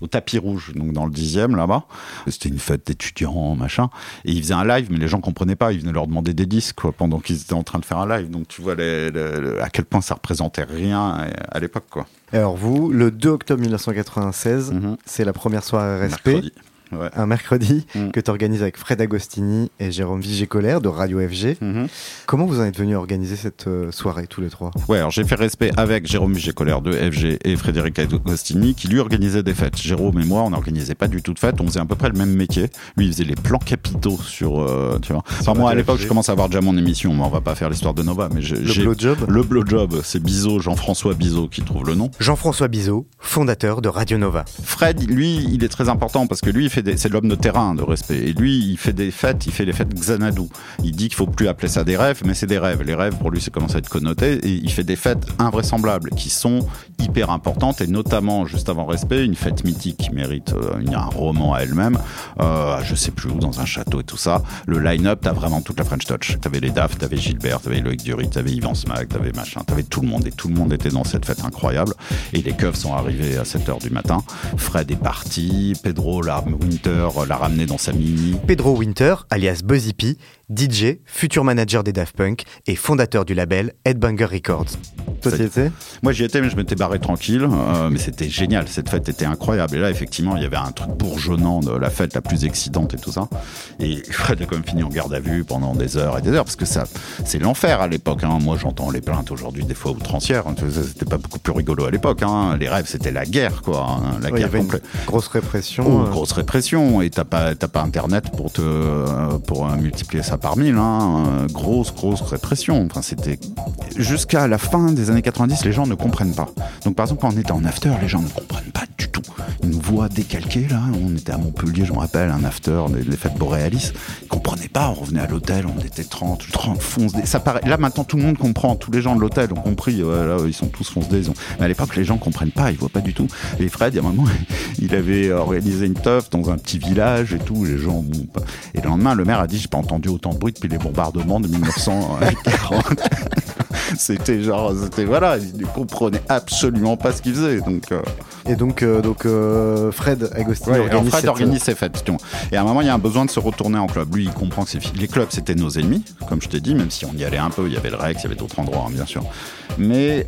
au tapis rouge, donc dans le dixième là-bas. C'était une fête d'étudiants, machin. Et ils faisaient un live, mais les gens comprenaient pas. Ils venaient leur demander des disques pendant qu'ils étaient en train de faire un live. Donc tu vois à quel point ça représentait rien à, à l'époque. quoi. Alors vous, le 2 octobre 1996, Mhm. c'est la première soirée. Mercredi. Ouais. Un mercredi Mm. que tu organises avec Fred Agostini et Jérôme Vigée-Colère de Radio FG. Mhm. Comment vous en êtes venus organiser cette euh, soirée tous les trois? Ouais, alors j'ai fait respect avec Jérôme Vigée-Colère de FG et Frédéric Agostini qui lui organisait des fêtes. Jérôme et moi, on n'organisait pas du tout de fêtes, on faisait à peu près le même métier. Lui, il faisait les plans capitaux sur, euh, tu vois. Enfin, moi, à l'époque, je commence à avoir déjà mon émission, mais on va pas faire l'histoire de Nova, mais Le blowjob Le blowjob, c'est Bizot, Jean-François Bizot qui trouve le nom. Jean-François Bizot, fondateur de Radio Nova. Fred, lui, il est très important parce que lui, il fait c'est l'homme de terrain de respect. Et lui, il fait des fêtes, il fait les fêtes Xanadu. Il dit qu'il faut plus appeler ça des rêves, mais c'est des rêves. Les rêves, pour lui, c'est commence à être connoté. Et il fait des fêtes invraisemblables qui sont hyper importantes et notamment, juste avant respect, une fête mythique qui mérite euh, un roman à elle-même. Euh, je sais plus où, dans un château et tout ça. Le line-up, t'as vraiment toute la French Touch. T'avais les Daft, t'avais Gilbert, t'avais Loïc Dury, t'avais Yvan Smack, t'avais machin, t'avais tout le monde et tout le monde était dans cette fête incroyable. Et les keufs sont arrivés à 7h du matin. Fred est parti, Pedro la Winter l'a ramené dans sa mini. Pedro Winter, alias Buzzy P, DJ, futur manager des Daft Punk et fondateur du label Headbanger Records. Toi, t'y étais? Moi j'y étais, mais je m'étais barré tranquille. euh, mais c'était génial, cette fête était incroyable. Et là, effectivement, il y avait un truc bourgeonnant de la fête la plus excitante et tout ça. Et Fred a quand même fini en garde à vue pendant des heures et des heures, parce que ça, c'est l'enfer à l'époque. hein. Moi, j'entends les plaintes aujourd'hui des fois outrancières. C'était pas beaucoup plus rigolo à l'époque. hein. Les rêves, c'était la guerre, quoi. hein. La Ouais, guerre complète. grosse répression. Oh, euh, grosse répression et t'as pas t'as pas internet pour te euh, pour euh, multiplier ça par mille hein. Grosse grosse répression enfin c'était jusqu'à la fin des années 90 les gens ne comprennent pas donc par exemple quand on était en after les gens ne comprennent pas du tout ils nous voient décalqués là on était à Montpellier je me rappelle un after des, fêtes boréalis ils comprenait pas. On revenait à l'hôtel, on était 30, 30 fonce. Ça paraît. Là maintenant, tout le monde comprend. Tous les gens de l'hôtel ont compris. Voilà, ils sont tous fonce. Mais à l'époque, les gens comprennent pas. Ils voient pas du tout. Et Fred, il y a un moment, il avait organisé une teuf dans un petit village et tout. Les gens. Et le lendemain, le maire a dit j'ai pas entendu autant de bruit depuis les bombardements de 1940. c'était genre, c'était voilà, il ne comprenait absolument pas ce qu'il faisait. Donc. euh, Et donc, euh, donc euh, Fred Agostini Ouais, organise Fred cette- organise ses fêtes. tu vois. Et à un moment, il y a un besoin de se retourner en club. Lui, il comprend que les clubs, c'était nos ennemis, comme je t'ai dit, même si on y allait un peu. Il y avait le Rex, il y avait d'autres endroits, hein, bien sûr. Mais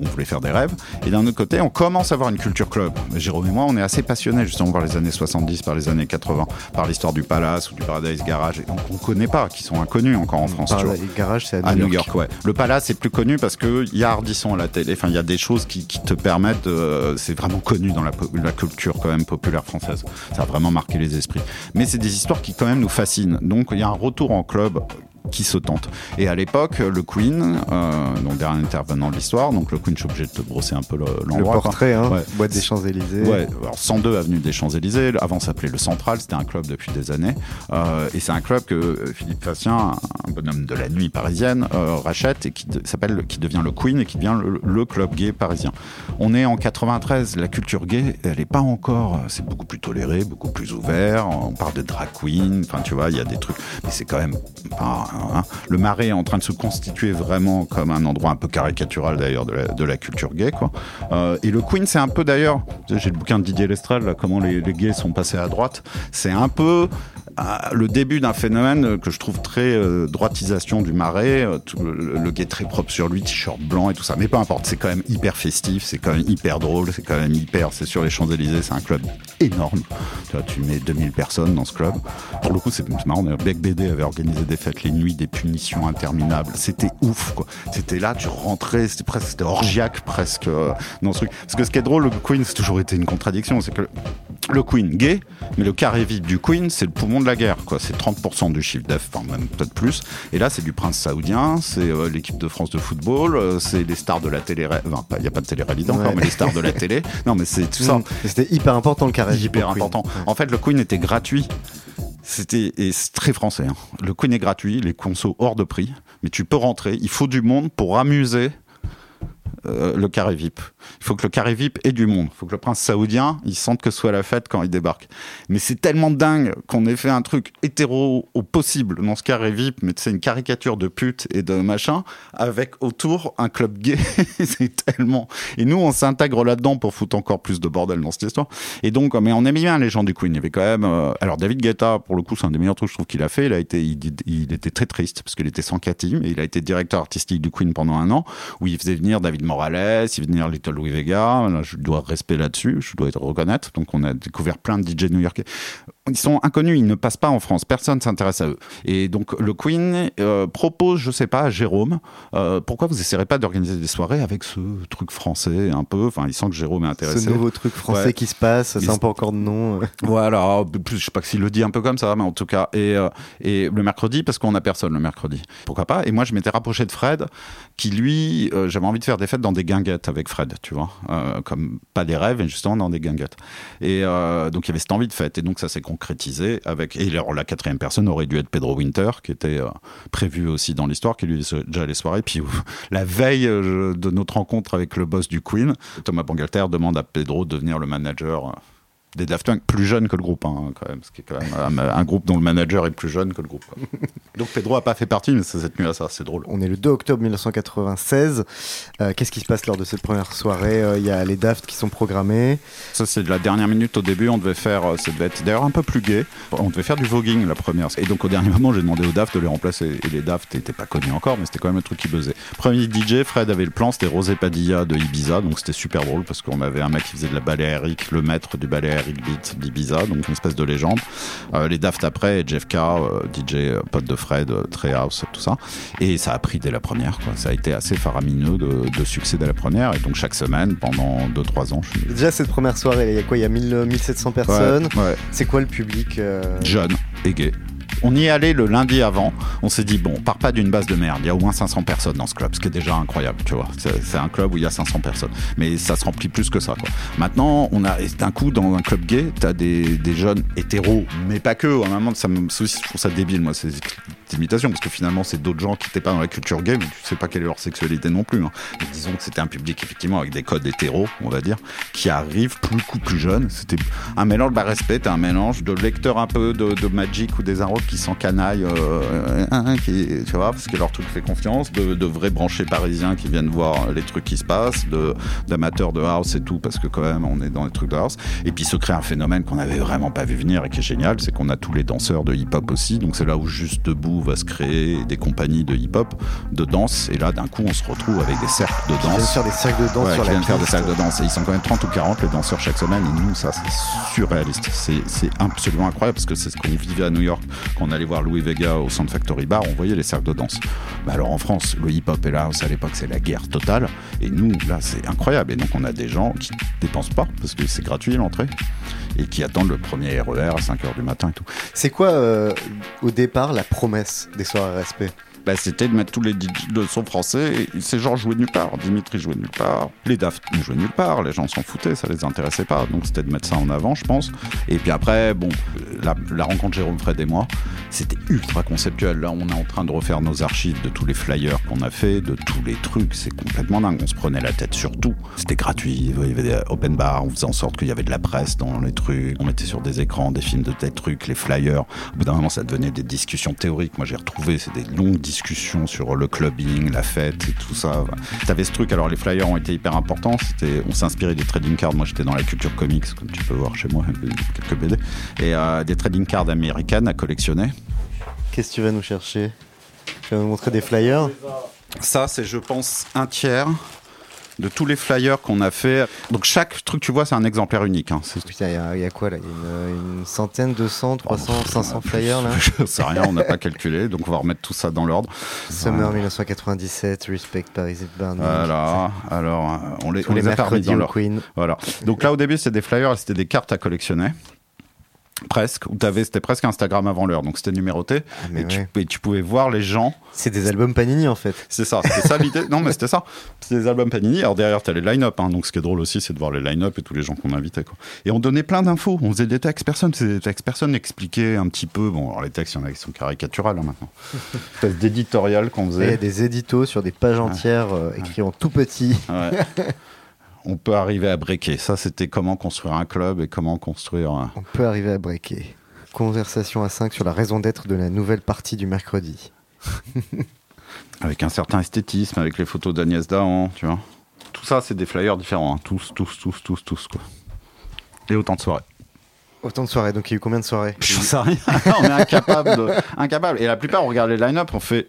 on voulait faire des rêves. Et d'un autre côté, on commence à avoir une culture club. Jérôme et moi, on est assez passionnés justement par les années 70, par les années 80, par l'histoire du Palace ou du Paradise Garage. Et donc, on connaît pas, qui sont inconnus encore en France. Paradise Garage, c'est à, À New York, ouais. Le Palace est plus connu parce que y a Ardisson à la télé. Enfin, il y a des choses qui, qui te permettent. euh, c'est vraiment connu dans la, la culture quand même populaire française. Ça a vraiment marqué les esprits. Mais c'est des histoires qui quand même nous fascinent. Donc il y a un retour en club qui se tente. Et à l'époque, le Queen, euh, donc dernier intervenant de l'histoire, donc le Queen, je suis obligé de te brosser un peu le- Le l'endroit. quoi. portrait, hein, Ouais. boîte des Champs-Élysées. Ouais, alors 102 avenue des Champs-Élysées. Avant, s'appelait le Central. C'était un club depuis des années. Euh, et c'est un club que euh, Philippe Facien, un bonhomme de la nuit parisienne, euh, rachète et qui s'appelle, qui devient le Queen et qui devient le, le club gay parisien. On est en 93. La culture gay, elle est pas encore. C'est beaucoup plus toléré, beaucoup plus ouvert. On parle de drag queen. Enfin, tu vois, il y a des trucs. Mais c'est quand même pas. Hein. Le Marais est en train de se constituer vraiment comme un endroit un peu caricatural d'ailleurs de la, culture gay, quoi. Euh, et le Queen, c'est un peu d'ailleurs, j'ai le bouquin de Didier Lestrade, là, comment les, les gays sont passés à droite. C'est un peu le début d'un phénomène que je trouve très euh, droitisation du marais, euh, le, le très propre sur lui, t-shirt blanc et tout ça. Mais peu importe, c'est quand même hyper festif, c'est quand même hyper drôle, c'est quand même hyper. C'est sur les Champs-Élysées, c'est un club énorme. Tu vois, tu mets 2000 personnes dans ce club. Pour le coup, c'est marrant. Bec BD avait organisé des fêtes, les nuits, des punitions interminables. C'était ouf, quoi. C'était là, tu rentrais, c'était presque, c'était orgiaque presque euh, dans ce truc. Parce que ce qui est drôle, le Queen, c'est toujours été une contradiction, c'est que le Queen gay, mais le carré vide du Queen, c'est le poumon de la guerre, quoi. C'est 30% du chiffre d'affaires, enfin même peut-être plus. Et là, c'est du prince saoudien, c'est euh, l'équipe de France de football, euh, c'est les stars de la télé. Enfin, il n'y a pas de télé-réalité encore, mais les stars de la télé. Non, mais c'est tout ça. Mm. C'était hyper important le carré. Hyper Queen. important. En fait, le Queen était gratuit. C'était et c'est très français. hein. Le Queen est gratuit, les consos hors de prix, mais tu peux rentrer. Il faut du monde pour amuser euh, le carré VIP. Il faut que le carré VIP ait du monde. Il faut que le prince saoudien, il sente que ce soit la fête quand il débarque. Mais c'est tellement dingue qu'on ait fait un truc hétéro au possible dans ce carré VIP, mais c'est une caricature de pute et de machin, avec autour un club gay. c'est tellement. Et nous, on s'intègre là-dedans pour foutre encore plus de bordel dans cette histoire. Et donc, mais on aimait bien les gens du Queen. Il y avait quand même. euh, Alors, David Guetta, pour le coup, c'est un des meilleurs trucs je trouve qu'il a fait. Il a été, il, était très triste parce qu'il était sans Cathy, mais il a été directeur artistique du Queen pendant un an, où il faisait venir David Morales, il faisait venir Little Louis Vega. Je dois respect là-dessus, je dois être reconnaître. Donc, on a découvert plein de DJ new-yorkais. Ils sont inconnus, ils ne passent pas en France. Personne s'intéresse à eux. Et donc, le Queen euh, propose, je sais pas, à Jérôme, euh, pourquoi vous essayerez pas d'organiser des soirées avec ce truc français un peu? Enfin, il sent que Jérôme est intéressé. Ce nouveau truc français Ouais. qui se passe, c'est se- pas encore de nom. Voilà, je sais pas s'il le dit un peu comme ça, mais en tout cas, et, euh, et le mercredi, parce qu'on a personne le mercredi. Pourquoi pas? Et moi, je m'étais rapproché de Fred, qui lui, j'avais envie de faire des fêtes dans des guinguettes avec Fred, tu vois, comme pas des rêves, mais justement dans des guinguettes. Et donc, il y avait cette envie de fête, et donc ça s'est concrétisé avec. Et alors, la quatrième personne aurait dû être Pedro Winter, qui était euh, prévu aussi dans l'histoire, qui lui faisait déjà les soirées. Puis la veille euh, de notre rencontre avec le boss du Queen, Thomas Bangalter demande à Pedro de devenir le manager. Des Daft Punk plus jeunes que le groupe, hein, quand même, ce qui est quand même un, un groupe dont le manager est plus jeune que le groupe. quoi. Donc Pedro a pas fait partie, mais ça s'est tenu à ça, c'est drôle. On est le 2 octobre 1996. Euh, Qu'est-ce qui se passe lors de cette première soirée Euh, Il y a les Daft qui sont programmés. Ça, c'est de la dernière minute au début. On devait faire, euh, ça devait être d'ailleurs un peu plus gay. On devait faire du voguing la première. Et donc, au dernier moment, j'ai demandé aux Daft de les remplacer. Et les Daft n'étaient pas connus encore, mais c'était quand même le truc qui buzzait. Premier DJ, Fred avait le plan, c'était Rosé Padilla de Ibiza. Donc, c'était super drôle parce qu'on avait un mec qui faisait de la ballet aérique, le maître du ballet aérique beat d'Ibiza. Donc, une espèce de légende. Euh, les Daft après, Jeff K, euh, DJ euh, pote de Fred, Treehouse, tout ça. Et ça a pris dès la première, quoi. Ça a été assez faramineux de, de succès dès la première. Et donc, chaque semaine, pendant 2-3 ans, je suis Déjà, cette première soirée, il y a quoi? Il y a 1000, 1700 personnes. Ouais, ouais. C'est quoi le public jeune et gay. On y allé le lundi avant. On s'est dit, bon, on part pas d'une base de merde. Il y a au moins 500 personnes dans ce club, ce qui est déjà incroyable, tu vois. C'est un club où il y a 500 personnes. Mais ça se remplit plus que ça. Maintenant, on a, d'un coup, dans un club gay, t'as des, des jeunes hétéros, mais pas que. À un moment, ça me, je trouve ça débile, moi, ces imitations, parce que finalement, c'est d'autres gens qui n'étaient pas dans la culture gay, mais tu sais pas quelle est leur sexualité non plus. hein. Donc, disons que c'était un public, effectivement, avec des codes hétéros, on va dire, qui arrivent beaucoup plus jeunes. C'était un mélange, bah, respect, un mélange de lecteurs un peu de, de Magic ou des Arrows qui s'encanaillent, euh, qui, tu vois, parce que leur truc fait confiance, de, de vrais branchés parisiens qui viennent voir les trucs qui se passent, de d'amateurs de house et tout, parce que quand même, on est dans les trucs de house. Et puis se crée un phénomène qu'on avait vraiment pas vu venir et qui est génial, c'est qu'on a tous les danseurs de hip-hop aussi. Donc c'est là où juste debout va se créer des compagnies de hip-hop, de danse. Et là, d'un coup, on se retrouve avec des cercles de Ils viennent danse. faire des cercles de danse Ouais, sur qui la viennent faire des cercles de danse. Et ils sont quand même 30 ou 40 les danseurs chaque semaine. Et nous, ça, c'est surréaliste. C'est c'est absolument incroyable parce que c'est ce qu'on vivait à New York quand on allait voir Louis Vega au Sound Factory Bar. On voyait les cercles de danse. Bah alors en France, le hip-hop et la house à l'époque, c'est la guerre totale. Et nous, là, c'est incroyable. Et donc, on a des gens qui dépensent pas parce que c'est gratuit l'entrée et qui attendent le premier RER à 5 h du matin et tout. C'est quoi, euh, au départ, la promesse des soirées respect? Bah, c'était de mettre tous les DJ de son français. Et ces gens jouaient nulle part. Dimitri jouait nulle part. Les Daft ne jouaient nulle part. Les gens s'en foutaient, ça les intéressait pas. Donc c'était de mettre ça en avant, je pense. Et puis après, bon, la, rencontre Jérôme Fred et moi, c'était ultra conceptuel. Là, on est en train de refaire nos archives de tous les flyers qu'on a fait, de tous les trucs. C'est complètement dingue. On se prenait la tête sur tout. C'était gratuit. Il y avait des open bar. On faisait en sorte qu'il y avait de la presse dans les trucs. On mettait sur des écrans des films de tels trucs, les flyers. Au bout d'un moment, ça devenait des discussions théoriques. Moi, j'ai retrouvé, c'est des longues discussions sur le clubbing, la fête et tout ça. T'avais ce truc. Alors, les flyers ont été hyper importants. C'était, on s'inspirait des trading cards. Moi, j'étais dans la culture comics, comme tu peux voir chez moi, quelques BD. Et euh, des trading cards américaines à collectionner. Qu'est-ce que tu vas nous chercher? Tu vas nous montrer des flyers? Ça, c'est, je pense, un tiers de tous les flyers qu'on a fait. Donc, chaque truc, tu vois, c'est un exemplaire unique. hein. Putain, il y, a- il y a quoi là? Il y a une, une centaine, 200, 300, 500 flyers là? Je sais rien, on n'a pas calculé, donc on va remettre tout ça dans l'ordre. Summer 1997, Respect Paris et Burning. Voilà, alors euh, on les, on les les a pas remis dans l'ordre. Voilà. Donc là au début c'était des flyers, c'était des cartes à collectionner. Presque, où t'avais, c'était presque Instagram avant l'heure, donc c'était numéroté. Ah, et, tu, ouais. et tu pouvais voir les gens. C'est des albums Panini en fait. C'est ça, c'était ça l'idée. Non, mais c'était ça. C'était des albums Panini. Alors derrière, t'as les line-up. hein. donc ce qui est drôle aussi, c'est de voir les line-up et tous les gens qu'on invitait. Quoi. Et on donnait plein d'infos. On faisait des textes. Personne faisait des textes. Personne n'expliquait un petit peu. Bon, alors les textes, il y en a qui sont caricaturales hein, maintenant. Espèce d'éditorial qu'on faisait. des éditos sur des pages entières euh, écrits en tout petit. Ouais. on peut arriver à breaker. Ça, c'était comment construire un club et comment construire. un- On peut arriver à breaker. Conversation à 5 sur la raison d'être de la nouvelle partie du mercredi. avec un certain esthétisme, avec les photos d'Agnès Dahan, tu vois. Tout ça, c'est des flyers différents. hein. Tous, tous, tous, tous, tous, quoi. Et autant de soirées. Autant de soirées, donc il y a eu combien de soirées? Je sais rien. on est incapable. De... incapable. Et la plupart, on regarde les line-up, on fait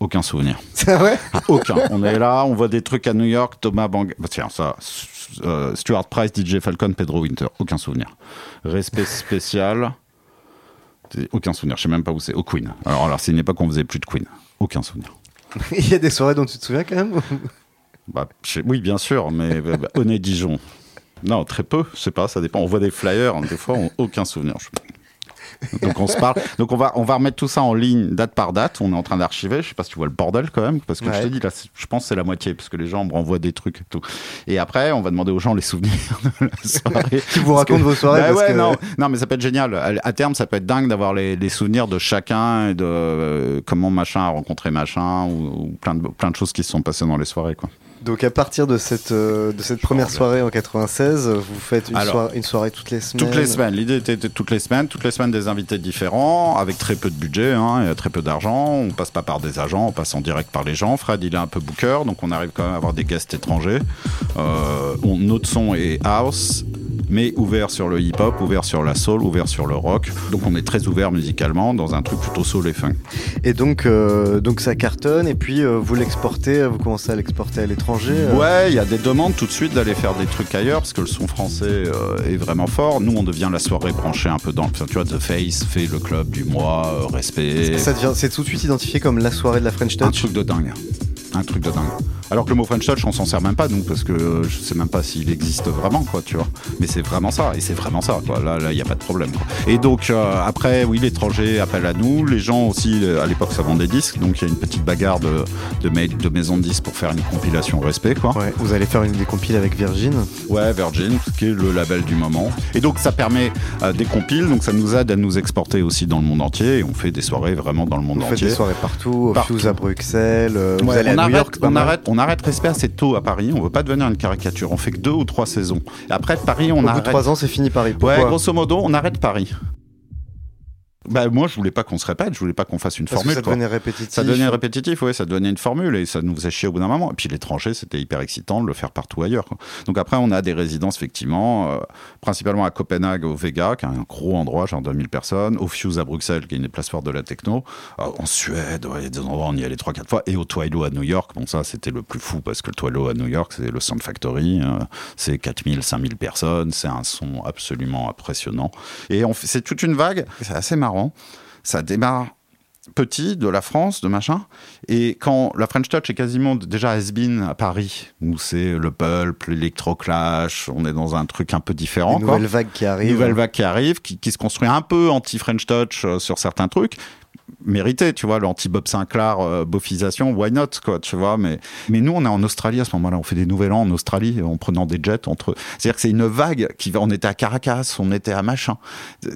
aucun souvenir. C'est vrai? Aucun. On est là, on voit des trucs à New York, Thomas Bang. Bah, tiens, ça. euh, Stuart Price, DJ Falcon, Pedro Winter. Aucun souvenir. Respect spécial. Aucun souvenir. Je sais même pas où c'est. Au Queen. Alors, alors c'est une époque où on faisait plus de Queen. Aucun souvenir. Il y a des soirées dont tu te souviens quand même Bah, oui, bien sûr, mais bah, bah, Honnête Dijon. Non, très peu, je sais pas, ça dépend. On voit des flyers, hein, des fois, on aucun souvenir. Je- Donc on se parle. Donc on va, on va remettre tout ça en ligne date par date. On est en train d'archiver. Je sais pas si tu vois le bordel quand même, parce que Ouais. je te dis là, je pense que c'est la moitié, parce que les gens me renvoient des trucs et tout. Et après, on va demander aux gens les souvenirs de la soirée. Qui vous racontent que- vos soirées Bah parce ouais, que- non, non, mais ça peut être génial. À, à terme, ça peut être dingue d'avoir les, les souvenirs de chacun et de euh, comment machin a rencontré machin ou, ou plein de plein de choses qui se sont passées dans les soirées, quoi. Donc à partir de cette, euh, de cette première soirée en 96, euh, vous faites une, Alors, soirée, une soirée toutes les semaines Toutes les semaines. L'idée était de- toutes les semaines, toutes les semaines des invités différents, avec très peu de budget hein, et très peu d'argent. On passe pas par des agents, on passe en direct par les gens. Fred, il est un peu booker, donc on arrive quand même à avoir des guests étrangers. Euh, on- notre son est house, mais ouvert sur le hip-hop, ouvert sur la soul, ouvert sur le rock. Donc on est très ouvert musicalement dans un truc plutôt soul et funk. Et donc, euh, donc ça cartonne, et puis euh, vous l'exportez, vous commencez à l'exporter à l'étranger. euh. Ouais, il y a des demandes tout de suite d'aller faire des trucs ailleurs parce que le son français est vraiment fort. Nous, on devient la soirée branchée un peu dans. enfin, tu vois, The Face fait le club du mois, respect. C'est tout de suite identifié comme la soirée de la French Un Touch. truc de dingue. Un truc de dingue. Alors que le mot French Touch, on s'en sert même pas, donc, parce que je sais même pas s'il existe vraiment, quoi, tu vois. Mais c'est vraiment ça, et c'est vraiment ça, quoi. Là, il n'y a pas de problème, quoi. Et donc, euh, après, oui, l'étranger appelle à nous. Les gens aussi, euh, à l'époque, ça vend des disques, donc il y a une petite bagarre de, de, ma- de maisons de disques pour faire une compilation respect, quoi. Ouais, vous allez faire une des compiles avec Virgin? Ouais, Virgin, qui est le label du moment. Et donc ça permet euh, des compiles, donc ça nous aide à nous exporter aussi dans le monde entier. Et on fait des soirées vraiment dans le monde Vous faites entier. des soirées partout, au Partout. Fuse à Bruxelles, euh, vous Ouais, allez on, à New York. pas on, arrête, on arrête respect assez tôt à Paris. On veut pas devenir une caricature. On fait que deux ou trois saisons. Et après Paris, on Au bout arrête. de trois ans, c'est fini Paris. ouais, grosso modo, on arrête Paris. Bah moi, je voulais pas qu'on se répète. Je voulais pas qu'on fasse une Parce que formule. ça quoi. devenait répétitif. Ça devenait répétitif, oui, ça devenait une formule et ça nous faisait chier au bout d'un moment. Et puis l'étranger, c'était hyper excitant de le faire partout ailleurs. quoi. Donc après, on a des résidences, effectivement, euh, principalement à Copenhague, au Vega, qui est un gros endroit, genre 2000 personnes, au Fuse à Bruxelles, qui est une des places fortes de la techno, Euh, en Suède, ouais, il y a des endroits où on y allait 3-4 fois, et au Twilo à New York. Bon, ça, c'était le plus fou parce que le Twilo à New York, c'est le Sound Factory, euh, c'est 4000, 5000 personnes, c'est un son absolument impressionnant. Et on fait- c'est toute une vague, c'est assez marrant. Ça démarre petit de la France, de machin. Et quand la French Touch est quasiment déjà has-been à Paris, où c'est le pulp, l'électroclash, on est dans un truc un peu différent. Une quoi. nouvelle vague qui arrive. Nouvelle vague qui arrive, qui, qui se construit un peu anti-French Touch euh, sur certains trucs. Mérité, tu vois, l'anti-Bob Sinclair, euh, bofisation, why not, quoi, tu vois. Mais, mais nous, on est en Australie à ce moment-là. On fait des nouvel an en Australie en prenant des jets entre. C'est-à-dire que c'est une vague qui va. On était à Caracas, on était à machin.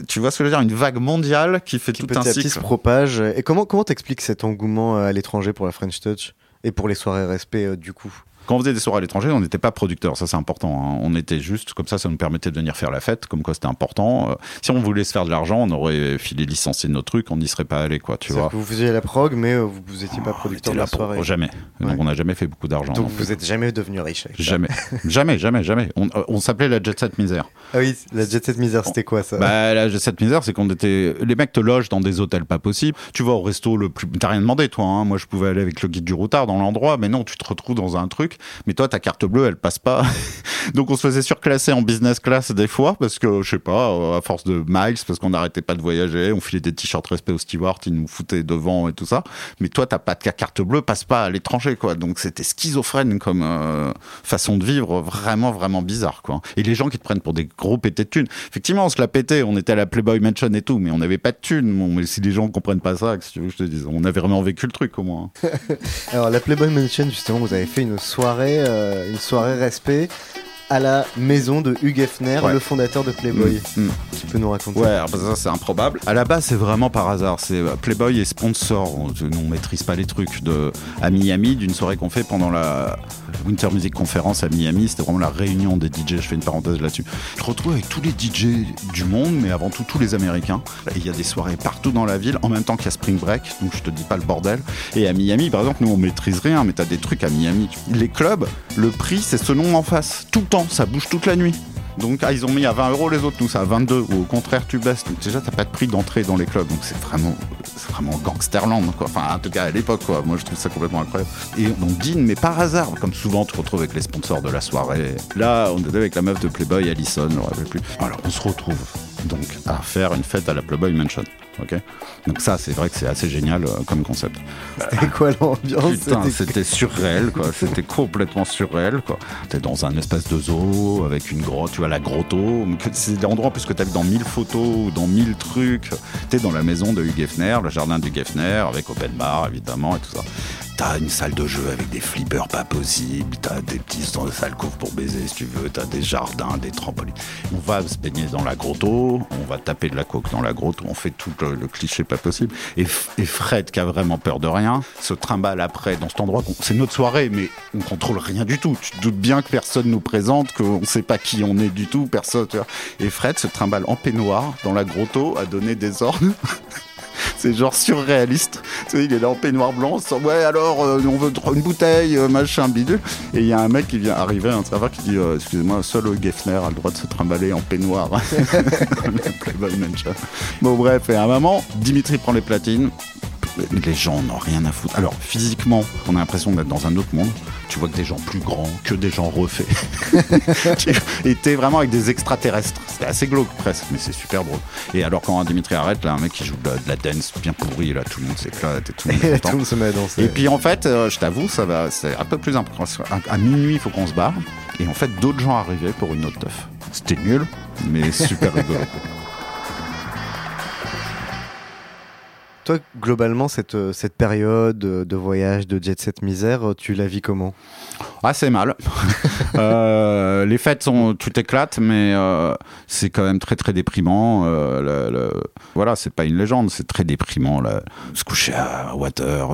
Tu vois ce que je veux dire? Une vague mondiale qui fait qui tout petit un à petit cycle. se propage. Et comment comment t'expliques cet engouement euh, à l'étranger pour la French Touch et pour les soirées respect euh, du coup? Quand on faisait des soirées à l'étranger, on n'était pas producteur, ça c'est important. hein. On était juste comme ça, ça nous permettait de venir faire la fête, comme quoi c'était important. Euh, si on voulait se faire de l'argent, on aurait filé licencier nos trucs, on n'y serait pas allé, quoi, tu vois. Vous faisiez la prog, mais euh, vous vous étiez pas On producteur de la pour soirée. jamais. Donc Ouais. on n'a jamais fait beaucoup d'argent. Donc vous êtes jamais devenu riche. avec. Jamais, jamais, jamais, jamais. On, euh, on s'appelait la Jet Set Misère. Ah oui, la Jet Set Misère, c'était quoi ça? Bah, la Jet Set Misère, c'est qu'on était. Les mecs te logent dans des hôtels pas possibles. Tu vas au resto le plus. T'as rien demandé, toi. Hein. Moi, je pouvais aller avec le guide du routard dans l'endroit, mais non, tu te retrouves dans un truc. Mais toi, ta carte bleue, elle passe pas. Donc, on se faisait surclasser en business class des fois, parce que, je sais pas, euh, à force de miles, parce qu'on n'arrêtait pas de voyager, on filait des t-shirts respect au steward, ils nous foutaient devant et tout ça. Mais toi, t'as pas ta carte bleue, passe pas à l'étranger, quoi. Donc, c'était schizophrène comme euh, façon de vivre, vraiment, vraiment bizarre, quoi. Et les gens qui te prennent pour des gros pétés de thunes. Effectivement, on se la pétait, on était à la Playboy Mansion et tout, mais on n'avait pas de thunes. Mais si les gens comprennent pas ça, que tu veux je te On avait vraiment vécu le truc, au moins. Alors la Playboy Mansion, justement, vous avez fait une soirée, euh, une soirée respect à la maison de Hugh Hefner, Ouais. le fondateur de Playboy. Mm, mm. Tu peux nous raconter Ouais, alors, ça c'est improbable. À la base, c'est vraiment par hasard. C'est euh, Playboy est sponsor. On, on maîtrise pas les trucs de à Miami d'une soirée qu'on fait pendant la Winter Music Conference à Miami. C'était vraiment la réunion des DJ. Je fais une parenthèse là-dessus. Je retrouve avec tous les DJ du monde, mais avant tout tous les Américains. Et il y a des soirées partout dans la ville, en même temps qu'il y a Spring Break. Donc je te dis pas le bordel. Et à Miami, par exemple, nous on maîtrise rien, mais t'as des trucs à Miami. Les clubs, le prix c'est ce nom en face. Tout le temps, ça bouge toute la nuit. Donc ah, ils ont mis à 20 euros les autres, nous c'est à 22 ou au contraire tu baisses. Donc déjà t'as pas de prix d'entrée dans les clubs, donc c'est vraiment c'est vraiment gangsterland quoi. Enfin en tout cas à l'époque quoi. Moi je trouve ça complètement incroyable. Et on dîne mais par hasard, comme souvent tu retrouves avec les sponsors de la soirée. Là on était avec la meuf de Playboy, Allison, je rappelle plus. Alors on se retrouve donc à faire une fête à la Playboy Mansion. Ok. Donc ça c'est vrai que c'est assez génial euh, comme concept. C'était quoi l'ambiance Putain, C'était- surréel, quoi. C'était complètement surréel, quoi. T'es dans un espèce de zoo avec une grotte, tu vois, la grotto. C'est des endroits en plus que t'as vu dans mille photos dans mille trucs. T'es dans la maison de Hugh Hefner, le jardin de Hugh Hefner, avec open bar, évidemment, et tout ça. T'as une salle de jeu avec des flippers pas possibles, t'as des petits salles couvres pour baiser si tu veux, t'as des jardins, des trampolines. On va se baigner dans la grotto, on va taper de la coke dans la grotte, on fait tout le, cliché pas possible. Et, Fred, qui a vraiment peur de rien, se trimballe après dans cet endroit. C'est notre soirée, mais on contrôle rien du tout. Tu te doutes bien que personne nous présente, qu'on sait pas qui on est du tout, personne. Et Fred se trimballe en peignoir dans la grotto à donner des ordres. C'est genre surréaliste. Tu sais, il est là en peignoir blanc. Ouais, alors, euh, on veut une bouteille, euh, machin, bidule. Et il y a un mec qui vient arriver, un serveur qui dit euh, Excusez-moi, seul Geffner a le droit de se trimballer en peignoir. Playboy Mansion. Bon, bref, et à un moment, Dimitri prend les platines. Les gens n'ont rien à foutre. Alors physiquement, on a l'impression d'être dans un autre monde. Tu vois que des gens plus grands, que des gens refaits. et t'es vraiment avec des extraterrestres. C'était assez glauque presque, mais c'est super drôle. Et alors quand Dimitri arrête, là, un mec qui joue de la, de la dance bien pourri, là, tout le monde s'éclate et tout le monde est tout le monde se met à danser. Et puis en fait, euh, je t'avoue, ça va, c'est un peu plus important. À, à minuit, il faut qu'on se barre. Et en fait, d'autres gens arrivaient pour une autre teuf. C'était nul, mais super rigolo. Toi, globalement, cette, euh, cette période euh, de voyage, de jet set misère, euh, tu la vis comment? Assez mal. Euh, les fêtes sont, tu t'éclates, mais c'est quand même très très déprimant. Voilà, c'est pas une légende, c'est très déprimant. Se coucher à Water,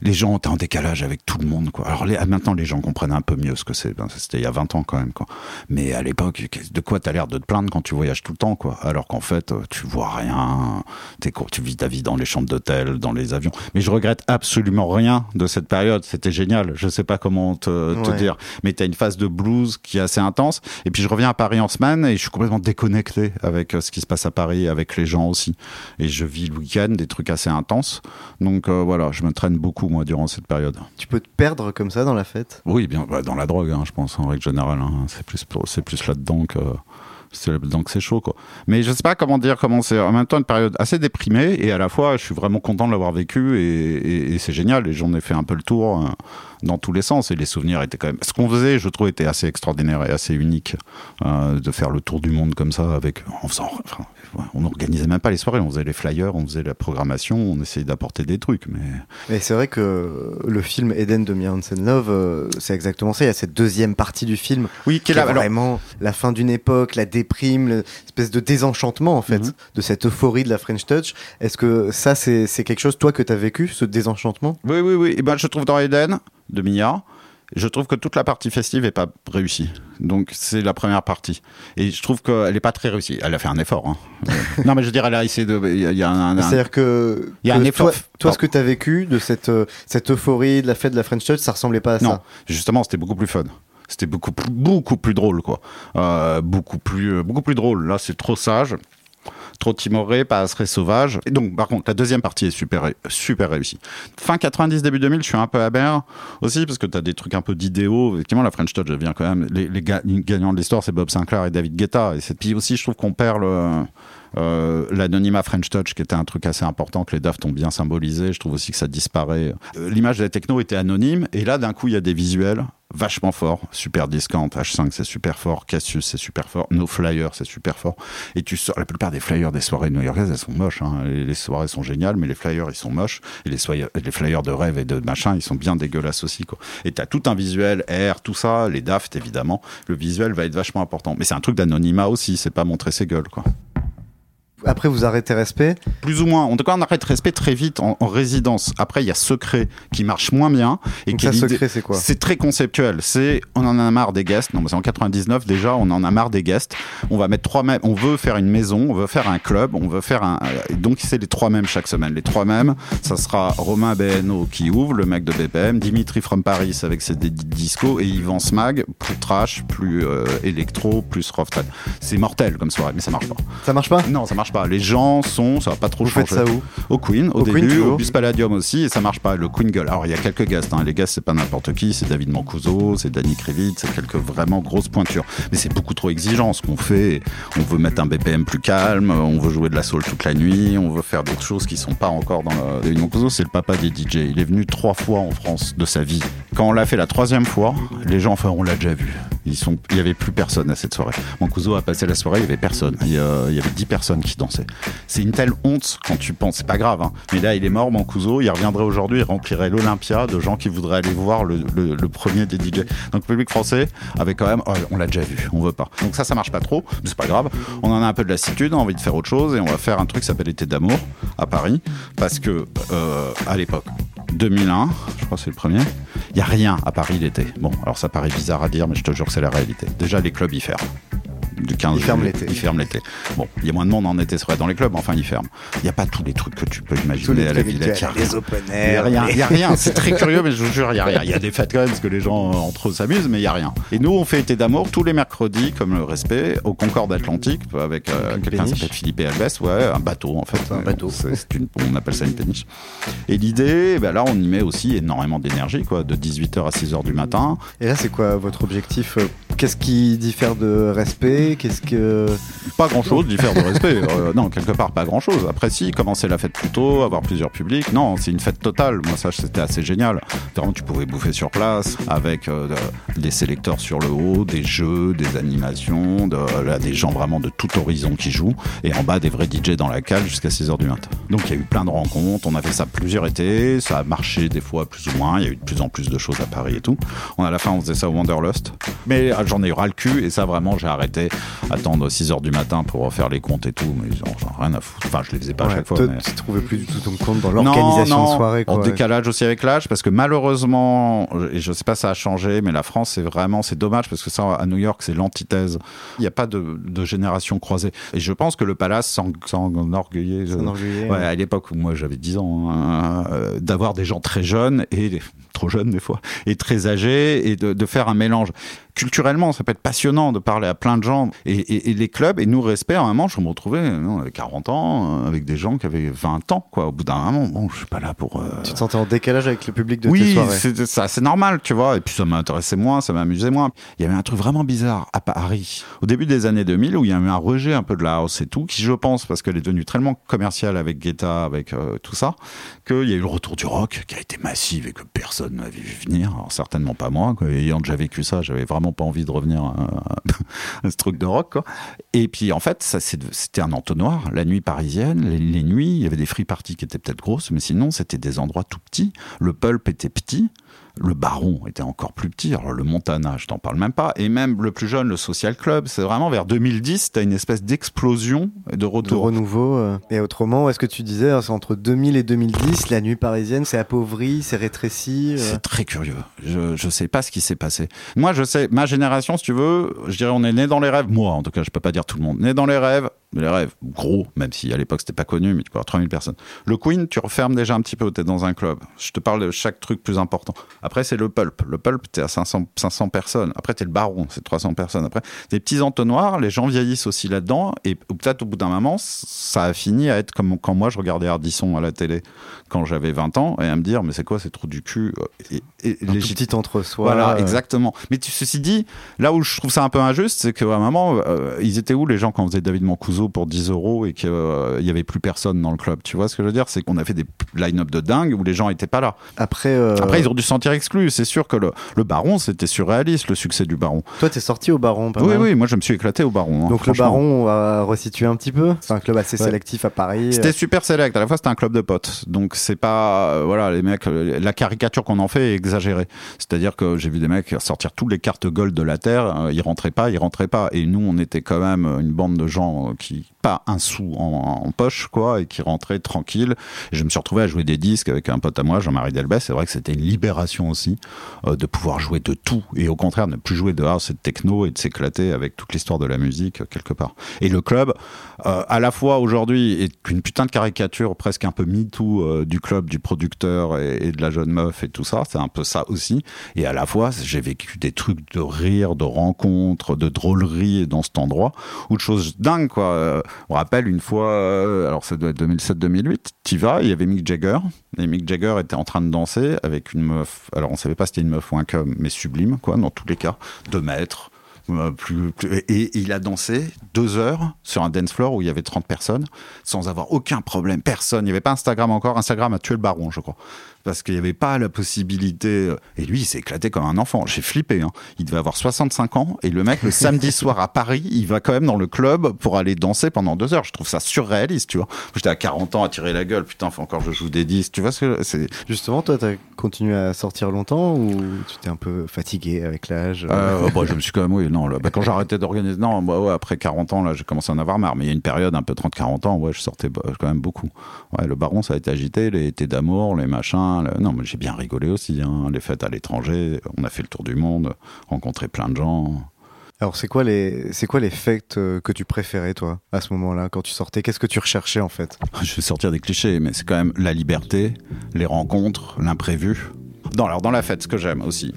les gens étaient en décalage avec tout le monde. Quoi. Alors les- maintenant, les gens comprennent un peu mieux ce que c'est. Ben, C'était il y a 20 ans quand même. Quoi. Mais à l'époque, de quoi t'as l'air de te plaindre quand tu voyages tout le temps, quoi? Alors qu'en fait, tu vois rien. Tu vis ta vie dans les chambres d'hôtel, dans les avions. Mais je regrette absolument rien de cette période. C'était génial. Je sais pas comment te, te Ouais. dire. Mais t'as une phase de blues qui est assez intense. Et puis je reviens à Paris en semaine et je suis complètement déconnecté avec euh, ce qui se passe à Paris, avec les gens aussi. Et je vis le week-end des trucs assez intenses. Donc euh, voilà, je me traîne beaucoup moi durant cette période. Tu peux te perdre comme ça dans la fête? Oui, bien bah, dans la drogue, hein, je pense en règle générale. hein. C'est plus c'est plus là-dedans que que c'est chaud quoi. Mais je sais pas comment dire comment c'est. En même temps une période assez déprimée et à la fois je suis vraiment content de l'avoir vécu et, c'est génial. Et j'en ai fait un peu le tour. euh, dans tous les sens et les souvenirs étaient quand même ce qu'on faisait je trouve était assez extraordinaire et assez unique euh, de faire le tour du monde comme ça avec en faisant on n'organisait même pas les soirées on faisait les flyers on faisait la programmation on essayait d'apporter des trucs mais Mais c'est vrai que le film Eden de Mia Hansen Love, euh, c'est exactement ça. Il y a cette deuxième partie du film oui qui est vraiment la fin d'une époque, la déprime, l'espèce de désenchantement en fait, Mhm. de cette euphorie de la French Touch. Est-ce que ça, c'est quelque chose, toi, que tu as vécu, ce désenchantement? Oui, oui, oui. Et ben, je trouve dans Eden, de Mia, je trouve que toute la partie festive est pas réussie. Donc, c'est la première partie. Et je trouve qu'elle est pas très réussie. Elle a fait un effort. hein. Non, mais je veux dire, elle a essayé de. Il y a, un. un- C'est-à-dire que, Il y a que un effort. toi, toi, ce que tu as vécu de cette, cette euphorie de la fête de la French Touch, ça ressemblait pas à Non, ça. justement, c'était beaucoup plus fun. C'était beaucoup plus, beaucoup plus drôle, quoi. Euh, beaucoup plus, beaucoup plus drôle. Là, c'est trop sage, trop timoré, pas assez sauvage. Et donc, par contre, la deuxième partie est super, super réussie. Fin 90, début 2000, je suis un peu amer aussi parce que t'as des trucs un peu d'idéaux. Effectivement, la French Touch, elle vient quand même. Les, les ga- les gagnants de l'histoire, c'est Bob Sinclair et David Guetta. Et puis aussi, je trouve qu'on perd le. euh, l'anonymat French Touch qui était un truc assez important que les Daft ont bien symbolisé je trouve aussi que ça disparaît Euh, l'image de la techno était anonyme et là d'un coup il y a des visuels vachement forts super discount H5 c'est super fort. Cassius c'est super fort. No Flyer c'est super fort. Et tu sors la plupart des flyers des soirées new-yorkaises elles sont moches hein. les, soirées sont géniales mais les flyers ils sont moches. Et les flyers de rêve et de machin ils sont bien dégueulasses aussi quoi. Et t'as tout un visuel air tout ça les Daft évidemment. Le visuel va être vachement important. Mais c'est un truc d'anonymat aussi c'est pas montrer ses gueules quoi Après, vous arrêtez respect. plus ou moins. En tout cas, on arrête respect très vite en, en résidence. Après, il y a secret qui marche moins bien. Et Donc qui ça, secret, c'est quoi C'est très conceptuel. C'est, on en a marre des guests. Non, mais c'est en 99 déjà, on en a marre des guests. On va mettre trois mêmes. On veut faire une maison, on veut faire un club, on veut faire un. et Donc, c'est les trois mêmes chaque semaine. Les trois mêmes, ça sera Romain BNO qui ouvre, le mec de BPM, Dimitri from Paris avec ses di- discos et Yvan Smag, plus trash, plus euh, électro, plus rough. C'est mortel comme soirée, mais ça marche pas. Ça marche pas? Non, ça marche pas. Les gens sont, ça va pas trop Vous changer. ça où Au Queen, au, Au Queen, début, toujours au Bus Palladium aussi, et ça marche pas. Le Queen gueule. Alors il y a quelques guests. Hein. Les guests, c'est pas n'importe qui. C'est David Mancuso, c'est Danny Krivit, c'est quelques vraiment grosses pointures. Mais c'est beaucoup trop exigeant ce qu'on fait. On veut mettre un BPM plus calme, on veut jouer de la soul toute la nuit, on veut faire d'autres choses qui sont pas encore dans le. David Mancuso, c'est le papa des DJ. Il est venu trois fois en France de sa vie. Quand on l'a fait la troisième fois, les gens, enfin, on l'a déjà vu. Ils sont, il y avait plus personne à cette soirée. Mancuso a passé la soirée, il y avait personne. Il y, a- il y avait dix personnes qui dansaient. C'est une telle honte quand tu penses. C'est pas grave, hein. Mais là, il est mort, Mancuso. Il reviendrait aujourd'hui, il remplirait l'Olympia de gens qui voudraient aller voir le premier des DJ. Donc, le public français avait quand même, oh, on l'a déjà vu, on veut pas. Donc ça, ça marche pas trop, mais c'est pas grave. On en a un peu de lassitude, on a envie de faire autre chose et on va faire un truc qui s'appelle Été d'amour à Paris parce que euh, à l'époque 2001, je crois que c'est le premier, il y a rien à Paris l'été. Bon, alors ça paraît bizarre à dire, mais je te jure que c'est la réalité. Déjà, les clubs y ferment. Du 15 Il ferme l'été. Il ferme l'été. Bon, il y a moins de monde en été, c'est vrai, dans les clubs, mais enfin, il ferme. Il n'y a pas tous les trucs que tu peux imaginer les à la Villette. Il y a les open Il y a air. rien, les- il y a rien. C'est très curieux, mais je vous jure, il y a rien. Il y a des fêtes quand même, parce que les gens euh, entre eux s'amusent, mais il y a rien. Et nous, on fait été d'amour tous les mercredis, comme le respect, au Concorde Atlantique, avec euh, quelqu'un qui s'appelle Philippe Albès, ouais, un bateau en fait. Un bateau. C'est une- on appelle ça une péniche. Et l'idée, ben là, on y met aussi énormément d'énergie, quoi, de 18h à 6h du matin. Et là, c'est quoi votre objectif? Qu'est-ce qui diffère de respect? Qu'est-ce que. Pas grand chose, diffère de respect. Euh, non, quelque part, pas grand chose. Après, si, commencer la fête plus tôt, avoir plusieurs publics. Non, c'est une fête totale. Moi, ça, c'était assez génial. Tu pouvais bouffer sur place avec euh, de- des sélecteurs sur le haut, des jeux, des animations, des gens vraiment de tout horizon qui jouent. Et en bas, des vrais DJ dans la cale jusqu'à 6h du matin. Donc, il y a eu plein de rencontres. On a fait ça plusieurs étés. Ça a marché des fois plus ou moins. Il y a eu de plus en plus de choses à Paris et tout. On, à la fin, on faisait ça au Wanderlust. Mais ah, j'en ai eu ras le cul. Et ça, vraiment, j'ai arrêté. Attendre 6h du matin pour faire les comptes et tout. Mais j'en ai rien à foutre. Enfin, je les faisais pas à chaque fois. toi, mais- tu trouvais plus du tout ton compte dans l'organisation de soirée. Quoi, En ouais. décalage aussi avec l'âge, parce que malheureusement, et je sais pas ça a changé, mais la France, c'est vraiment, c'est dommage, parce que ça, à New York, c'est l'antithèse. Il n'y a pas de, de génération croisée. Et je pense que le Palace s'en- s'enorgueillait. S'enorgueillait, Ouais, ouais. à l'époque où moi j'avais 10 ans, hein, euh, d'avoir des gens très jeunes et trop jeunes des fois, et très âgés, et de, de faire un mélange. Culturellement, ça peut être passionnant de parler à plein de gens. Et, et- et les clubs, et nous, respect, à un moment, je me retrouvais, non, avec 40 ans, euh, avec des gens qui avaient 20 ans, quoi. Au bout d'un moment, bon, je suis pas là pour. euh, Tu te sentais en décalage avec le public de tes oui, soirées. c'est ça, c'est normal, tu vois. Et puis ça m'intéressait moins, ça m'amusait moins. Il y avait un truc vraiment bizarre à Paris, au début des années 2000, où il y a eu un rejet un peu de la house et tout, qui je pense, parce qu'elle est devenue tellement commerciale avec Guetta, avec euh, tout ça, qu'il y a eu le retour du rock qui a été massif et que personne n'avait vu venir. Alors certainement pas moi, quoi. ayant déjà vécu ça, j'avais vraiment pas envie de revenir à, ce truc de rock. Et puis en fait, ça c'était un entonnoir. La nuit parisienne, les, les nuits, il y avait des free parties qui étaient peut-être grosses, mais sinon c'était des endroits tout petits. Le pulp était petit. Le Baron était encore plus petit. Alors le Montana, je t'en parle même pas. Et même le plus jeune, le Social Club, c'est vraiment vers 2010, t'as une espèce d'explosion et de de retour. renouveau. euh. Et autrement, est-ce que tu disais, hein, c'est entre 2000 et 2010, la nuit parisienne s'est appauvrie, s'est rétrécie euh. C'est très curieux. Je, je sais pas ce qui s'est passé. Moi, je sais, ma génération, si tu veux, je dirais, on est né dans les rêves. Moi, en tout cas, je peux pas dire tout le monde. Né dans les rêves, les rêves gros, même si à l'époque c'était pas connu, mais tu peux avoir 3000 personnes. Le Queen, tu refermes déjà un petit peu, t'es dans un club. Je te parle de chaque truc plus important. Après, c'est le Pulp. Le Pulp, t'es à 500, 500 personnes. Après, t'es le Baron, c'est 300 personnes. Après, des petits entonnoirs, les gens vieillissent aussi là-dedans. Et peut-être au bout d'un moment, ça a fini à être comme quand moi je regardais Ardisson à la télé quand j'avais 20 ans et à me dire, mais c'est quoi, c'est trop du cul. Et, et un les tout petit entre-soi voilà, euh. exactement. Mais tu, ceci dit, là où je trouve ça un peu injuste, c'est qu'à un moment, euh, ils étaient où les gens quand on faisait David Mancuso pour 10 euros et qu'il n'y avait plus personne dans le club Tu vois ce que je veux dire? C'est qu'on a fait des line-up de dingue où les gens étaient pas là. Après, euh, Après, ils ont dû se sentir exclus. C'est sûr que le, le Baron, c'était surréaliste, le succès du Baron. toi, t'es sorti au Baron, pas oui, mal. oui, moi je me suis éclaté au Baron. hein, Donc le. Baron, on va resituer un petit peu. C'est un club assez Ouais. sélectif à Paris. C'était super select. À la fois, c'était un club de potes. Donc, c'est pas, euh, voilà, les mecs, euh, la caricature qu'on en fait est exagérée. C'est-à-dire que j'ai vu des mecs sortir toutes les cartes gold de la terre. euh, ils rentraient pas, ils rentraient pas. Et nous, on était quand même une bande de gens euh, qui, pas un sou en, en poche, quoi, et qui rentraient tranquille. Et je me suis retrouvé à jouer des disques avec un pote à moi, Jean-Marie Delbès. C'est vrai que c'était une libération aussi, euh, de pouvoir jouer de tout. Et au contraire, ne plus jouer de house et de techno et de s'éclater avec toute l'histoire de la musique, euh, quelque part. Et le club, euh, à la fois aujourd'hui, est une putain de caricature presque un peu MeToo euh, du club, du producteur et, et de la jeune meuf et tout ça. C'est un peu ça aussi. Et à la fois, j'ai vécu des trucs de rire, de rencontres, de drôleries dans cet endroit, ou de choses dingues, quoi. On rappelle une fois, euh, alors ça doit être 2007-2008, t'y vas, il y avait Mick Jagger, et Mick Jagger était en train de danser avec une meuf, alors on savait pas si c'était une meuf ou un cum, mais sublime, quoi, dans tous les cas, deux mètres, euh, plus, et il a dansé deux heures sur un dance floor où il y avait 30 personnes sans avoir aucun problème. Personne. Il n'y avait pas Instagram encore. Instagram a tué le baron, je crois. Parce qu'il n'y avait pas la possibilité. euh, Et lui, il s'est éclaté comme un enfant. J'ai flippé. Hein. Il devait avoir 65 ans. Et le mec, le samedi soir à Paris, il va quand même dans le club pour aller danser pendant deux heures. Je trouve ça surréaliste, tu vois. J'étais à 40 ans à tirer la gueule. Putain, faut encore que je joue des disques. Tu vois ce que c'est Justement, toi, t'as continué à sortir longtemps ou tu t'es un peu fatigué avec l'âge? Euh, bah, je me suis quand même, oui, non, là, bah, quand j'ai arrêté d'organiser, non, bah, ouais, après 40 ans, là, j'ai commencé à en avoir marre, mais il y a une période un peu 30-40 ans, ouais, je sortais quand même beaucoup. Ouais, le baron, ça a été agité, les étés d'amour, les machins, non, mais j'ai bien rigolé aussi, hein, les fêtes à l'étranger, on a fait le tour du monde, rencontré plein de gens. Alors c'est quoi les c'est quoi les fêtes euh, que tu préférais toi à ce moment-là quand tu sortais? Qu'est-ce que tu recherchais en fait? Je vais sortir des clichés, mais c'est quand même la liberté, les rencontres, l'imprévu. Non, alors dans la fête, ce que j'aime aussi.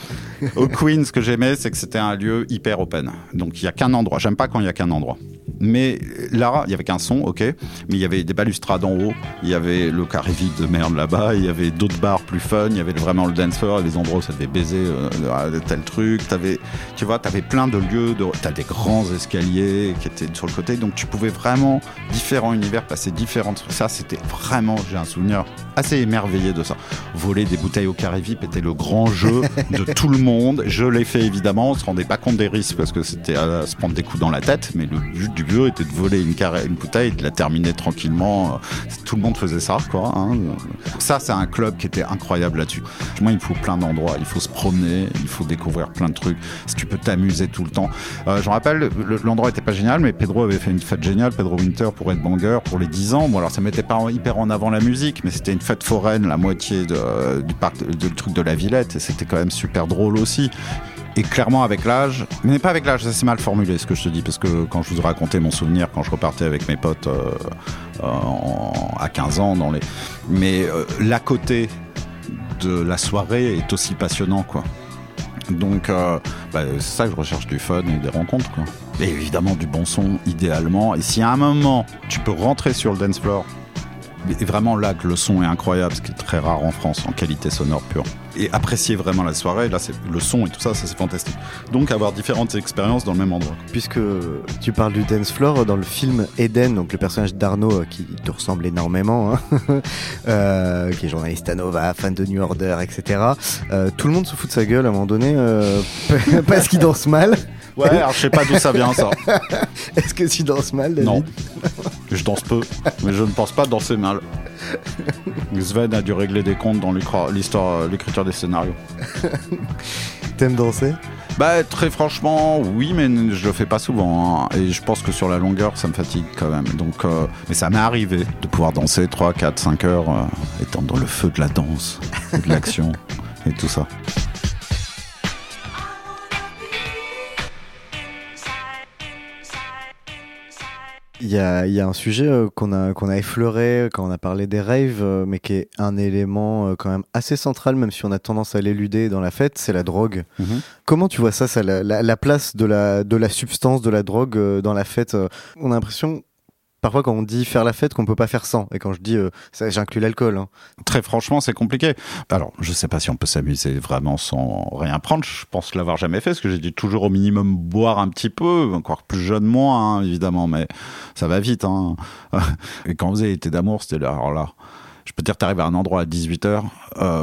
Au Queen, ce que j'aimais, c'est que c'était un lieu hyper open. Donc il y a qu'un endroit. J'aime pas quand il y a qu'un endroit. Mais là, il y avait qu'un son, ok. Mais il y avait des balustrades en haut. Il y avait le carré vide de merde là-bas. Il y avait d'autres bars plus fun. Il y avait vraiment le dance floor, les endroits où ça devait baiser euh, tel truc. T'avais, tu vois, t'avais plein de lieux. De, t'as des grands escaliers qui étaient sur le côté. Donc tu pouvais vraiment différents univers passer différentes. Ça, c'était vraiment, j'ai un souvenir assez émerveillé de ça. Voler des bouteilles au carré VIP était le grand jeu de tout le monde. Je l'ai fait évidemment. On se rendait pas compte des risques parce que c'était à se prendre des coups dans la tête. Mais le but du jeu était de voler une, bouteille et de la terminer tranquillement. Tout le monde faisait ça, quoi. hein. Ça, c'est un club qui était incroyable là-dessus. Moi, il faut plein d'endroits. Il faut se promener. Il faut découvrir plein de trucs. Si tu peux t'amuser tout le temps. Euh, je me rappelle, le- l'endroit était pas génial, mais Pedro avait fait une fête géniale. Pedro Winter pour Ed Banger pour les 10 ans. Bon, alors ça mettait pas hyper en avant la musique, mais c'était une fête foraine, la moitié du parc, de, du truc de la Villette, et c'était quand même super drôle aussi. Et clairement, avec l'âge, mais pas avec l'âge, c'est mal formulé ce que je te dis, parce que quand je vous ai raconté mon souvenir, quand je repartais avec mes potes euh, euh, à 15 ans, dans les... mais euh, l'à côté de la soirée est aussi passionnant, quoi. Donc, euh, bah, c'est ça que je recherche du fun et des rencontres, quoi. Et évidemment du bon son, idéalement. Et si à un moment, tu peux rentrer sur le dance floor, et vraiment là que le son est incroyable, ce qui est très rare en France, en qualité sonore pure. Et apprécier vraiment la soirée, là, c'est le son et tout ça, ça c'est fantastique. Donc avoir différentes expériences dans le même endroit. Puisque tu parles du dance floor dans le film Eden, donc le personnage d'Arnaud euh, qui te ressemble énormément, hein, euh, qui est journaliste à Nova, fan de New Order, etc. euh, tout le monde se fout de sa gueule à un moment donné parce qu'il danse mal. Ouais, alors je sais pas d'où ça vient ça. Est-ce que tu danses mal, David Non. Je danse peu, mais je ne pense pas danser mal. Sven a dû régler des comptes dans l'histoire, l'écriture des scénarios. T'aimes danser? Bah très franchement, oui, mais je le fais pas souvent. hein. Et je pense que sur la longueur, ça me fatigue quand même. Donc, euh, mais ça m'est arrivé de pouvoir danser 3, 4, 5 heures, euh, étant dans le feu de la danse, de l'action et tout ça. Il y a, il y a un sujet euh, qu'on a, qu'on a effleuré quand on a parlé des raves, euh, mais qui est un élément euh, quand même assez central, même si on a tendance à l'éluder dans la fête, c'est la drogue. Mhm. Comment tu vois ça, ça la, la- la place de la, de la substance, de la drogue euh, dans la fête On a l'impression, parfois quand on dit faire la fête, qu'on peut pas faire sans. Et quand je dis, euh, j'inclus l'alcool. hein. Très franchement, c'est compliqué. Alors, je sais pas si on peut s'amuser vraiment sans rien prendre. Je pense l'avoir jamais fait, parce que j'ai dû toujours au minimum boire un petit peu, encore plus jeune moins, hein, évidemment, mais ça va vite. Hein. Et quand on faisait été d'amour, c'était. Alors là, je peux dire, t'arrives à un endroit à 18h.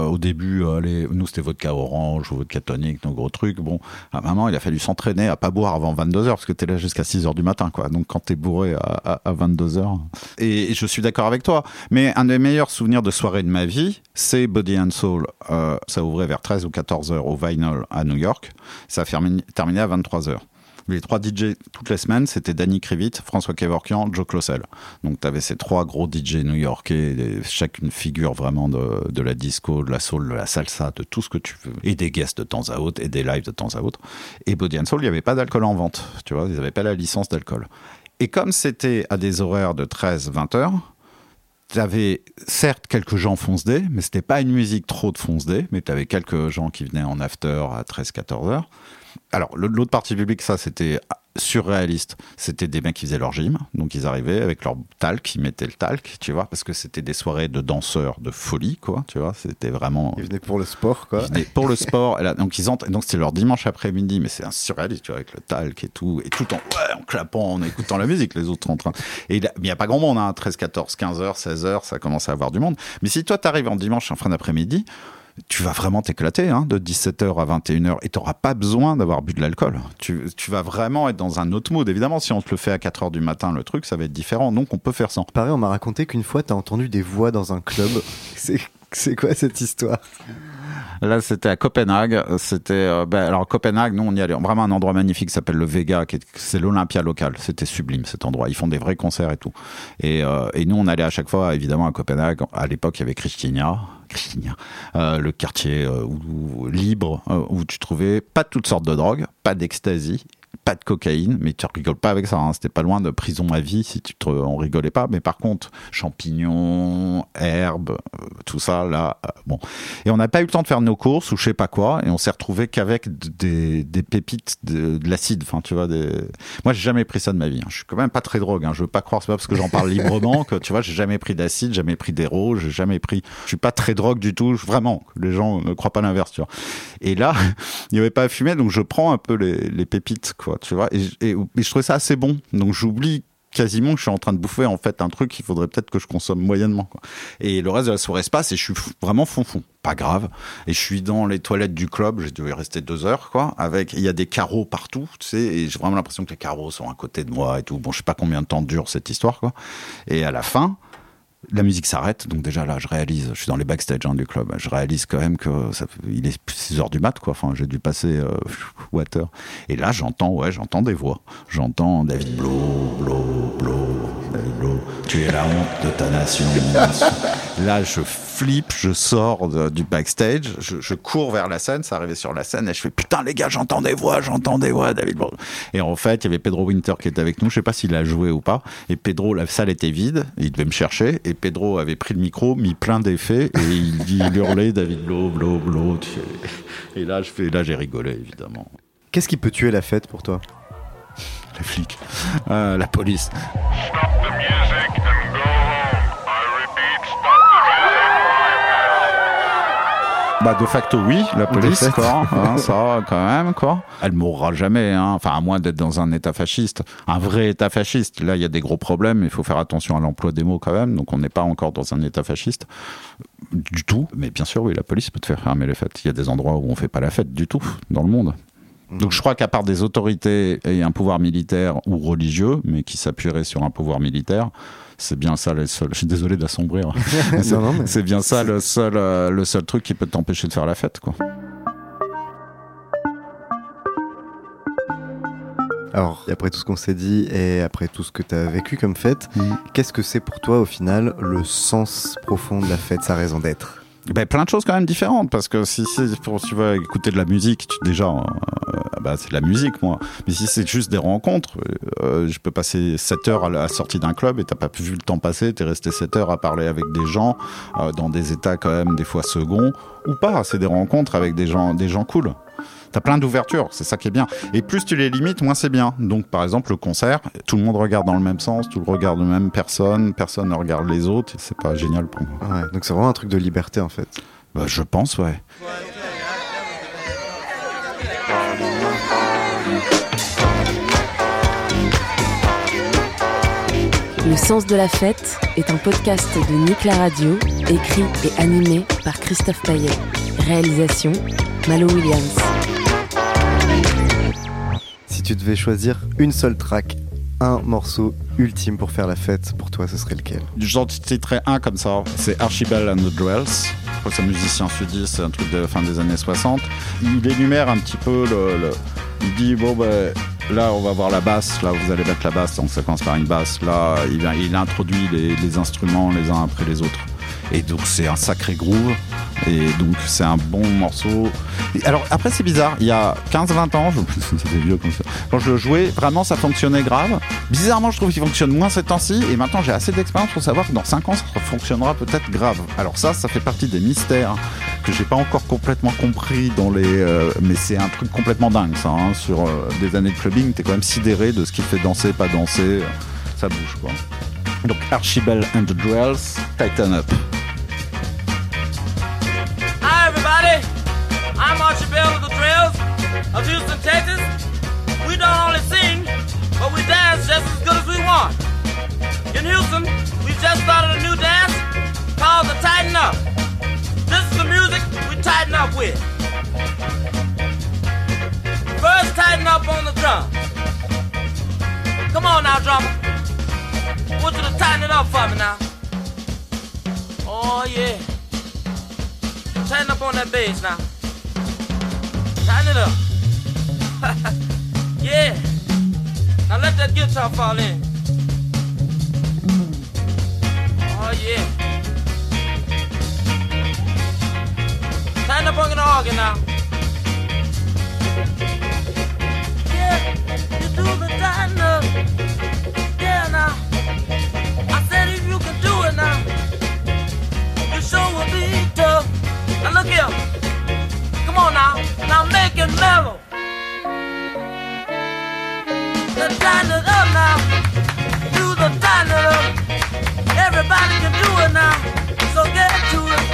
au début, euh, allez, nous, c'était vodka orange ou vodka tonique, nos gros trucs. Bon, à moment, il a fallu s'entraîner à pas boire avant 22h, parce que t'es là jusqu'à 6h du matin, quoi. Donc, quand t'es bourré à, à, 22h. Et, je suis d'accord avec toi. Mais un des meilleurs souvenirs de soirée de ma vie, c'est Body and Soul. Euh, ça ouvrait vers 13 ou 14h au Vinyl à New York. Ça a terminé à 23h. Les trois DJ toutes les semaines, c'était Danny Krivit, François Kevorkian, Joe Closel. Donc tu avais ces trois gros DJ new-yorkais, chacune figure vraiment de, la disco, de la soul, de la salsa, de tout ce que tu veux. Et des guests de temps à autre, et des lives de temps à autre. Et Body and Soul, il n'y avait pas d'alcool en vente. Tu vois, ils n'avaient pas la licence d'alcool. Et comme c'était à des horaires de 13-20 heures, tu avais certes quelques gens fonce day, mais c'était pas une musique trop de fonce day, mais tu avais quelques gens qui venaient en after à 13-14 heures. Alors, l'autre partie publique, ça, c'était surréaliste. C'était des mecs qui faisaient leur gym, donc ils arrivaient avec leur talc, ils mettaient le talc, tu vois, parce que c'était des soirées de danseurs de folie, quoi, tu vois, c'était vraiment... Ils venaient pour le sport, quoi. Ils venaient pour le sport, et là, donc ils entrent, donc c'était leur dimanche après-midi, mais c'est un surréaliste, tu vois, avec le talc et tout, et tout en, ouais, en clapant, en écoutant la musique, les autres sont en train. Et il n'y a pas grand monde, hein, 13, 14, 15 heures, 16 heures, ça commence à avoir du monde. Mais si toi, t'arrives en dimanche en fin d'après-midi, tu vas vraiment t'éclater hein, de 17h à 21h et tu n'auras pas besoin d'avoir bu de l'alcool. Tu, tu vas vraiment être dans un autre mode. Évidemment, si on te le fait à 4h du matin, le truc, ça va être différent. Donc, on peut faire ça. Pareil, on m'a raconté qu'une fois, t'as entendu des voix dans un club. C'est quoi cette histoire? Là, c'était à Copenhague. C'était, euh, ben, alors Copenhague, nous, on y allait. Vraiment un endroit magnifique qui s'appelle le Vega, c'est l'Olympia local. C'était sublime cet endroit. Ils font des vrais concerts et tout. Et, euh, et nous, on allait à chaque fois, évidemment, à Copenhague. À l'époque, il y avait Christiania, Euh, le quartier euh, libre euh, où tu trouvais pas toutes sortes de drogues, pas d'ecstasy pas de cocaïne, mais tu rigoles pas avec ça. hein. C'était pas loin de prison à vie si tu te, on rigolait pas. Mais par contre, champignons, herbes, euh, tout ça là, euh, bon. Et on n'a pas eu le temps de faire nos courses ou je sais pas quoi, et on s'est retrouvé qu'avec des, des pépites de, de l'acide. Enfin, tu vois, des... moi j'ai jamais pris ça de ma vie. hein. Je suis quand même pas très drogue. Hein. Je veux pas croire c'est pas parce que j'en parle librement que tu vois, j'ai jamais pris d'acide, jamais pris d'héros, j'ai jamais pris. Je suis pas très drogue du tout. Vraiment, les gens ne croient pas l'inverse. Et là, il n'y avait pas à fumer, donc je prends un peu les, les pépites, tu vois. Et, je- trouvais ça assez bon, donc j'oublie quasiment que je suis en train de bouffer en fait un truc qu'il faudrait peut-être que je consomme moyennement. Quoi. Et le reste de la soirée se passe et je suis vraiment fond fond, pas grave. Et je suis dans les toilettes du club, j'ai dû y rester deux heures quoi. Avec il y a des carreaux partout, tu sais, et j'ai vraiment l'impression que les carreaux sont à côté de moi et tout. Bon, je sais pas combien de temps dure cette histoire quoi. Et à la fin, la musique s'arrête, donc déjà là, je réalise, je suis dans les backstage hein, du club, je réalise quand même que il est 6 heures du mat, quoi. Enfin, j'ai dû passer euh, water. Et là, j'entends, ouais, j'entends des voix. J'entends David Blow, Tu es la honte de ta nation. là, je flippe, je sors de- du backstage, je, je cours vers la scène, ça arrivait sur la scène, et je fais putain les gars, j'entends des voix, j'entends des voix, David. Et en fait, il y avait Pedro Winter qui était avec nous, je sais pas s'il a joué ou pas. Et Pedro, la salle était vide, il devait me chercher, et Pedro avait pris le micro, mis plein d'effets, et il, dit- il hurlait David Blow, Blow, Blow. tu sais. Et là, je fais, là, j'ai rigolé évidemment. Qu'est-ce qui peut tuer la fête pour toi? Les flics, Euh, la police. Bah de facto oui, la police quoi, hein, ça quand même quoi. Elle mourra jamais, hein. enfin à moins d'être dans un état fasciste, un vrai état fasciste. Là il y a des gros problèmes, il faut faire attention à l'emploi des mots quand même, donc on n'est pas encore dans un état fasciste du tout. Mais bien sûr oui, la police peut te faire fermer les fêtes. Il y a des endroits où on fait pas la fête du tout dans le monde. Donc je crois qu'à part des autorités et un pouvoir militaire ou religieux, mais qui s'appuierait sur un pouvoir militaire, c'est bien ça le seul. Je suis désolé d'assombrir. c'est bien ça le seul, euh, le seul truc qui peut t'empêcher de faire la fête, quoi. Alors, après tout ce qu'on s'est dit et après tout ce que tu as vécu comme fête, Mhm. qu'est-ce que c'est pour toi au final le sens profond de la fête, sa raison d'être Ben, plein de choses quand même différentes parce que si c'est pour tu vas écouter de la musique, tu, déjà euh, bah, c'est de la musique moi. Mais si c'est juste des rencontres, euh, je peux passer 7 heures à la sortie d'un club et t'as pas vu le temps passer, t'es resté 7 heures à parler avec des gens euh, dans des états quand même des fois seconds ou pas. C'est des rencontres avec des gens, des gens cool. T'as plein d'ouvertures, c'est ça qui est bien. Et plus tu les limites, moins c'est bien. Donc, par exemple, le concert, tout le monde regarde dans le même sens, tout le monde regarde la même personne, personne ne regarde les autres. C'est pas génial pour moi. Ouais, donc c'est vraiment un truc de liberté en fait. Bah, je pense, ouais. Le sens de la fête est un podcast de Nick la Radio, écrit et animé par Christophe Paillet. Réalisation Malo Williams. Tu devais choisir une seule track, un morceau ultime pour faire la fête, pour toi ce serait lequel? J'en citerai un comme ça. C'est Archibald and the Dwells. C'est un musicien sudiste, c'est un truc de fin des années 60. Il énumère un petit peu le. il dit bon, ben, là, on va voir la basse. Là, vous allez mettre la basse. Donc, ça commence par une basse. Là, il, introduit les instruments les uns après les autres. Et donc, c'est un sacré groove. Et donc, c'est un bon morceau. Alors, après, c'est bizarre. Il y a 15-20 ans, je... vieux comme ça. Quand je le jouais, vraiment, ça fonctionnait grave. Bizarrement, je trouve qu'il fonctionne moins ces temps-ci. Et maintenant, j'ai assez d'expérience pour savoir que dans 5 ans, ça fonctionnera peut-être grave. Alors, ça, ça fait partie des mystères que j'ai pas encore complètement compris dans les. euh, mais c'est un truc complètement dingue, ça. hein. Sur euh, des années de clubbing, t'es quand même sidéré de ce qui fait danser, pas danser. Ça bouge, quoi. Donc, Archibald and the Dwells, Tighten Up. Archibald of the Trails of Houston, Texas. We don't only sing, but we dance just as good as we want. In Houston, we just started a new dance called the Tighten Up. This is the music we tighten up with. First, tighten up on the drum. Come on now, drummer. I want you to tighten it up for me now. Oh, yeah. Tighten up on that bass now. Tighten it up. yeah. Now let that guitar fall in. Oh yeah. Tighten up on the organ now. Yeah. Come on now, now make it mellow. The time it up now. Do the time it up. Everybody can do it now. So get to it.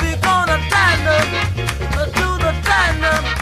We gonna time it. Do the time up.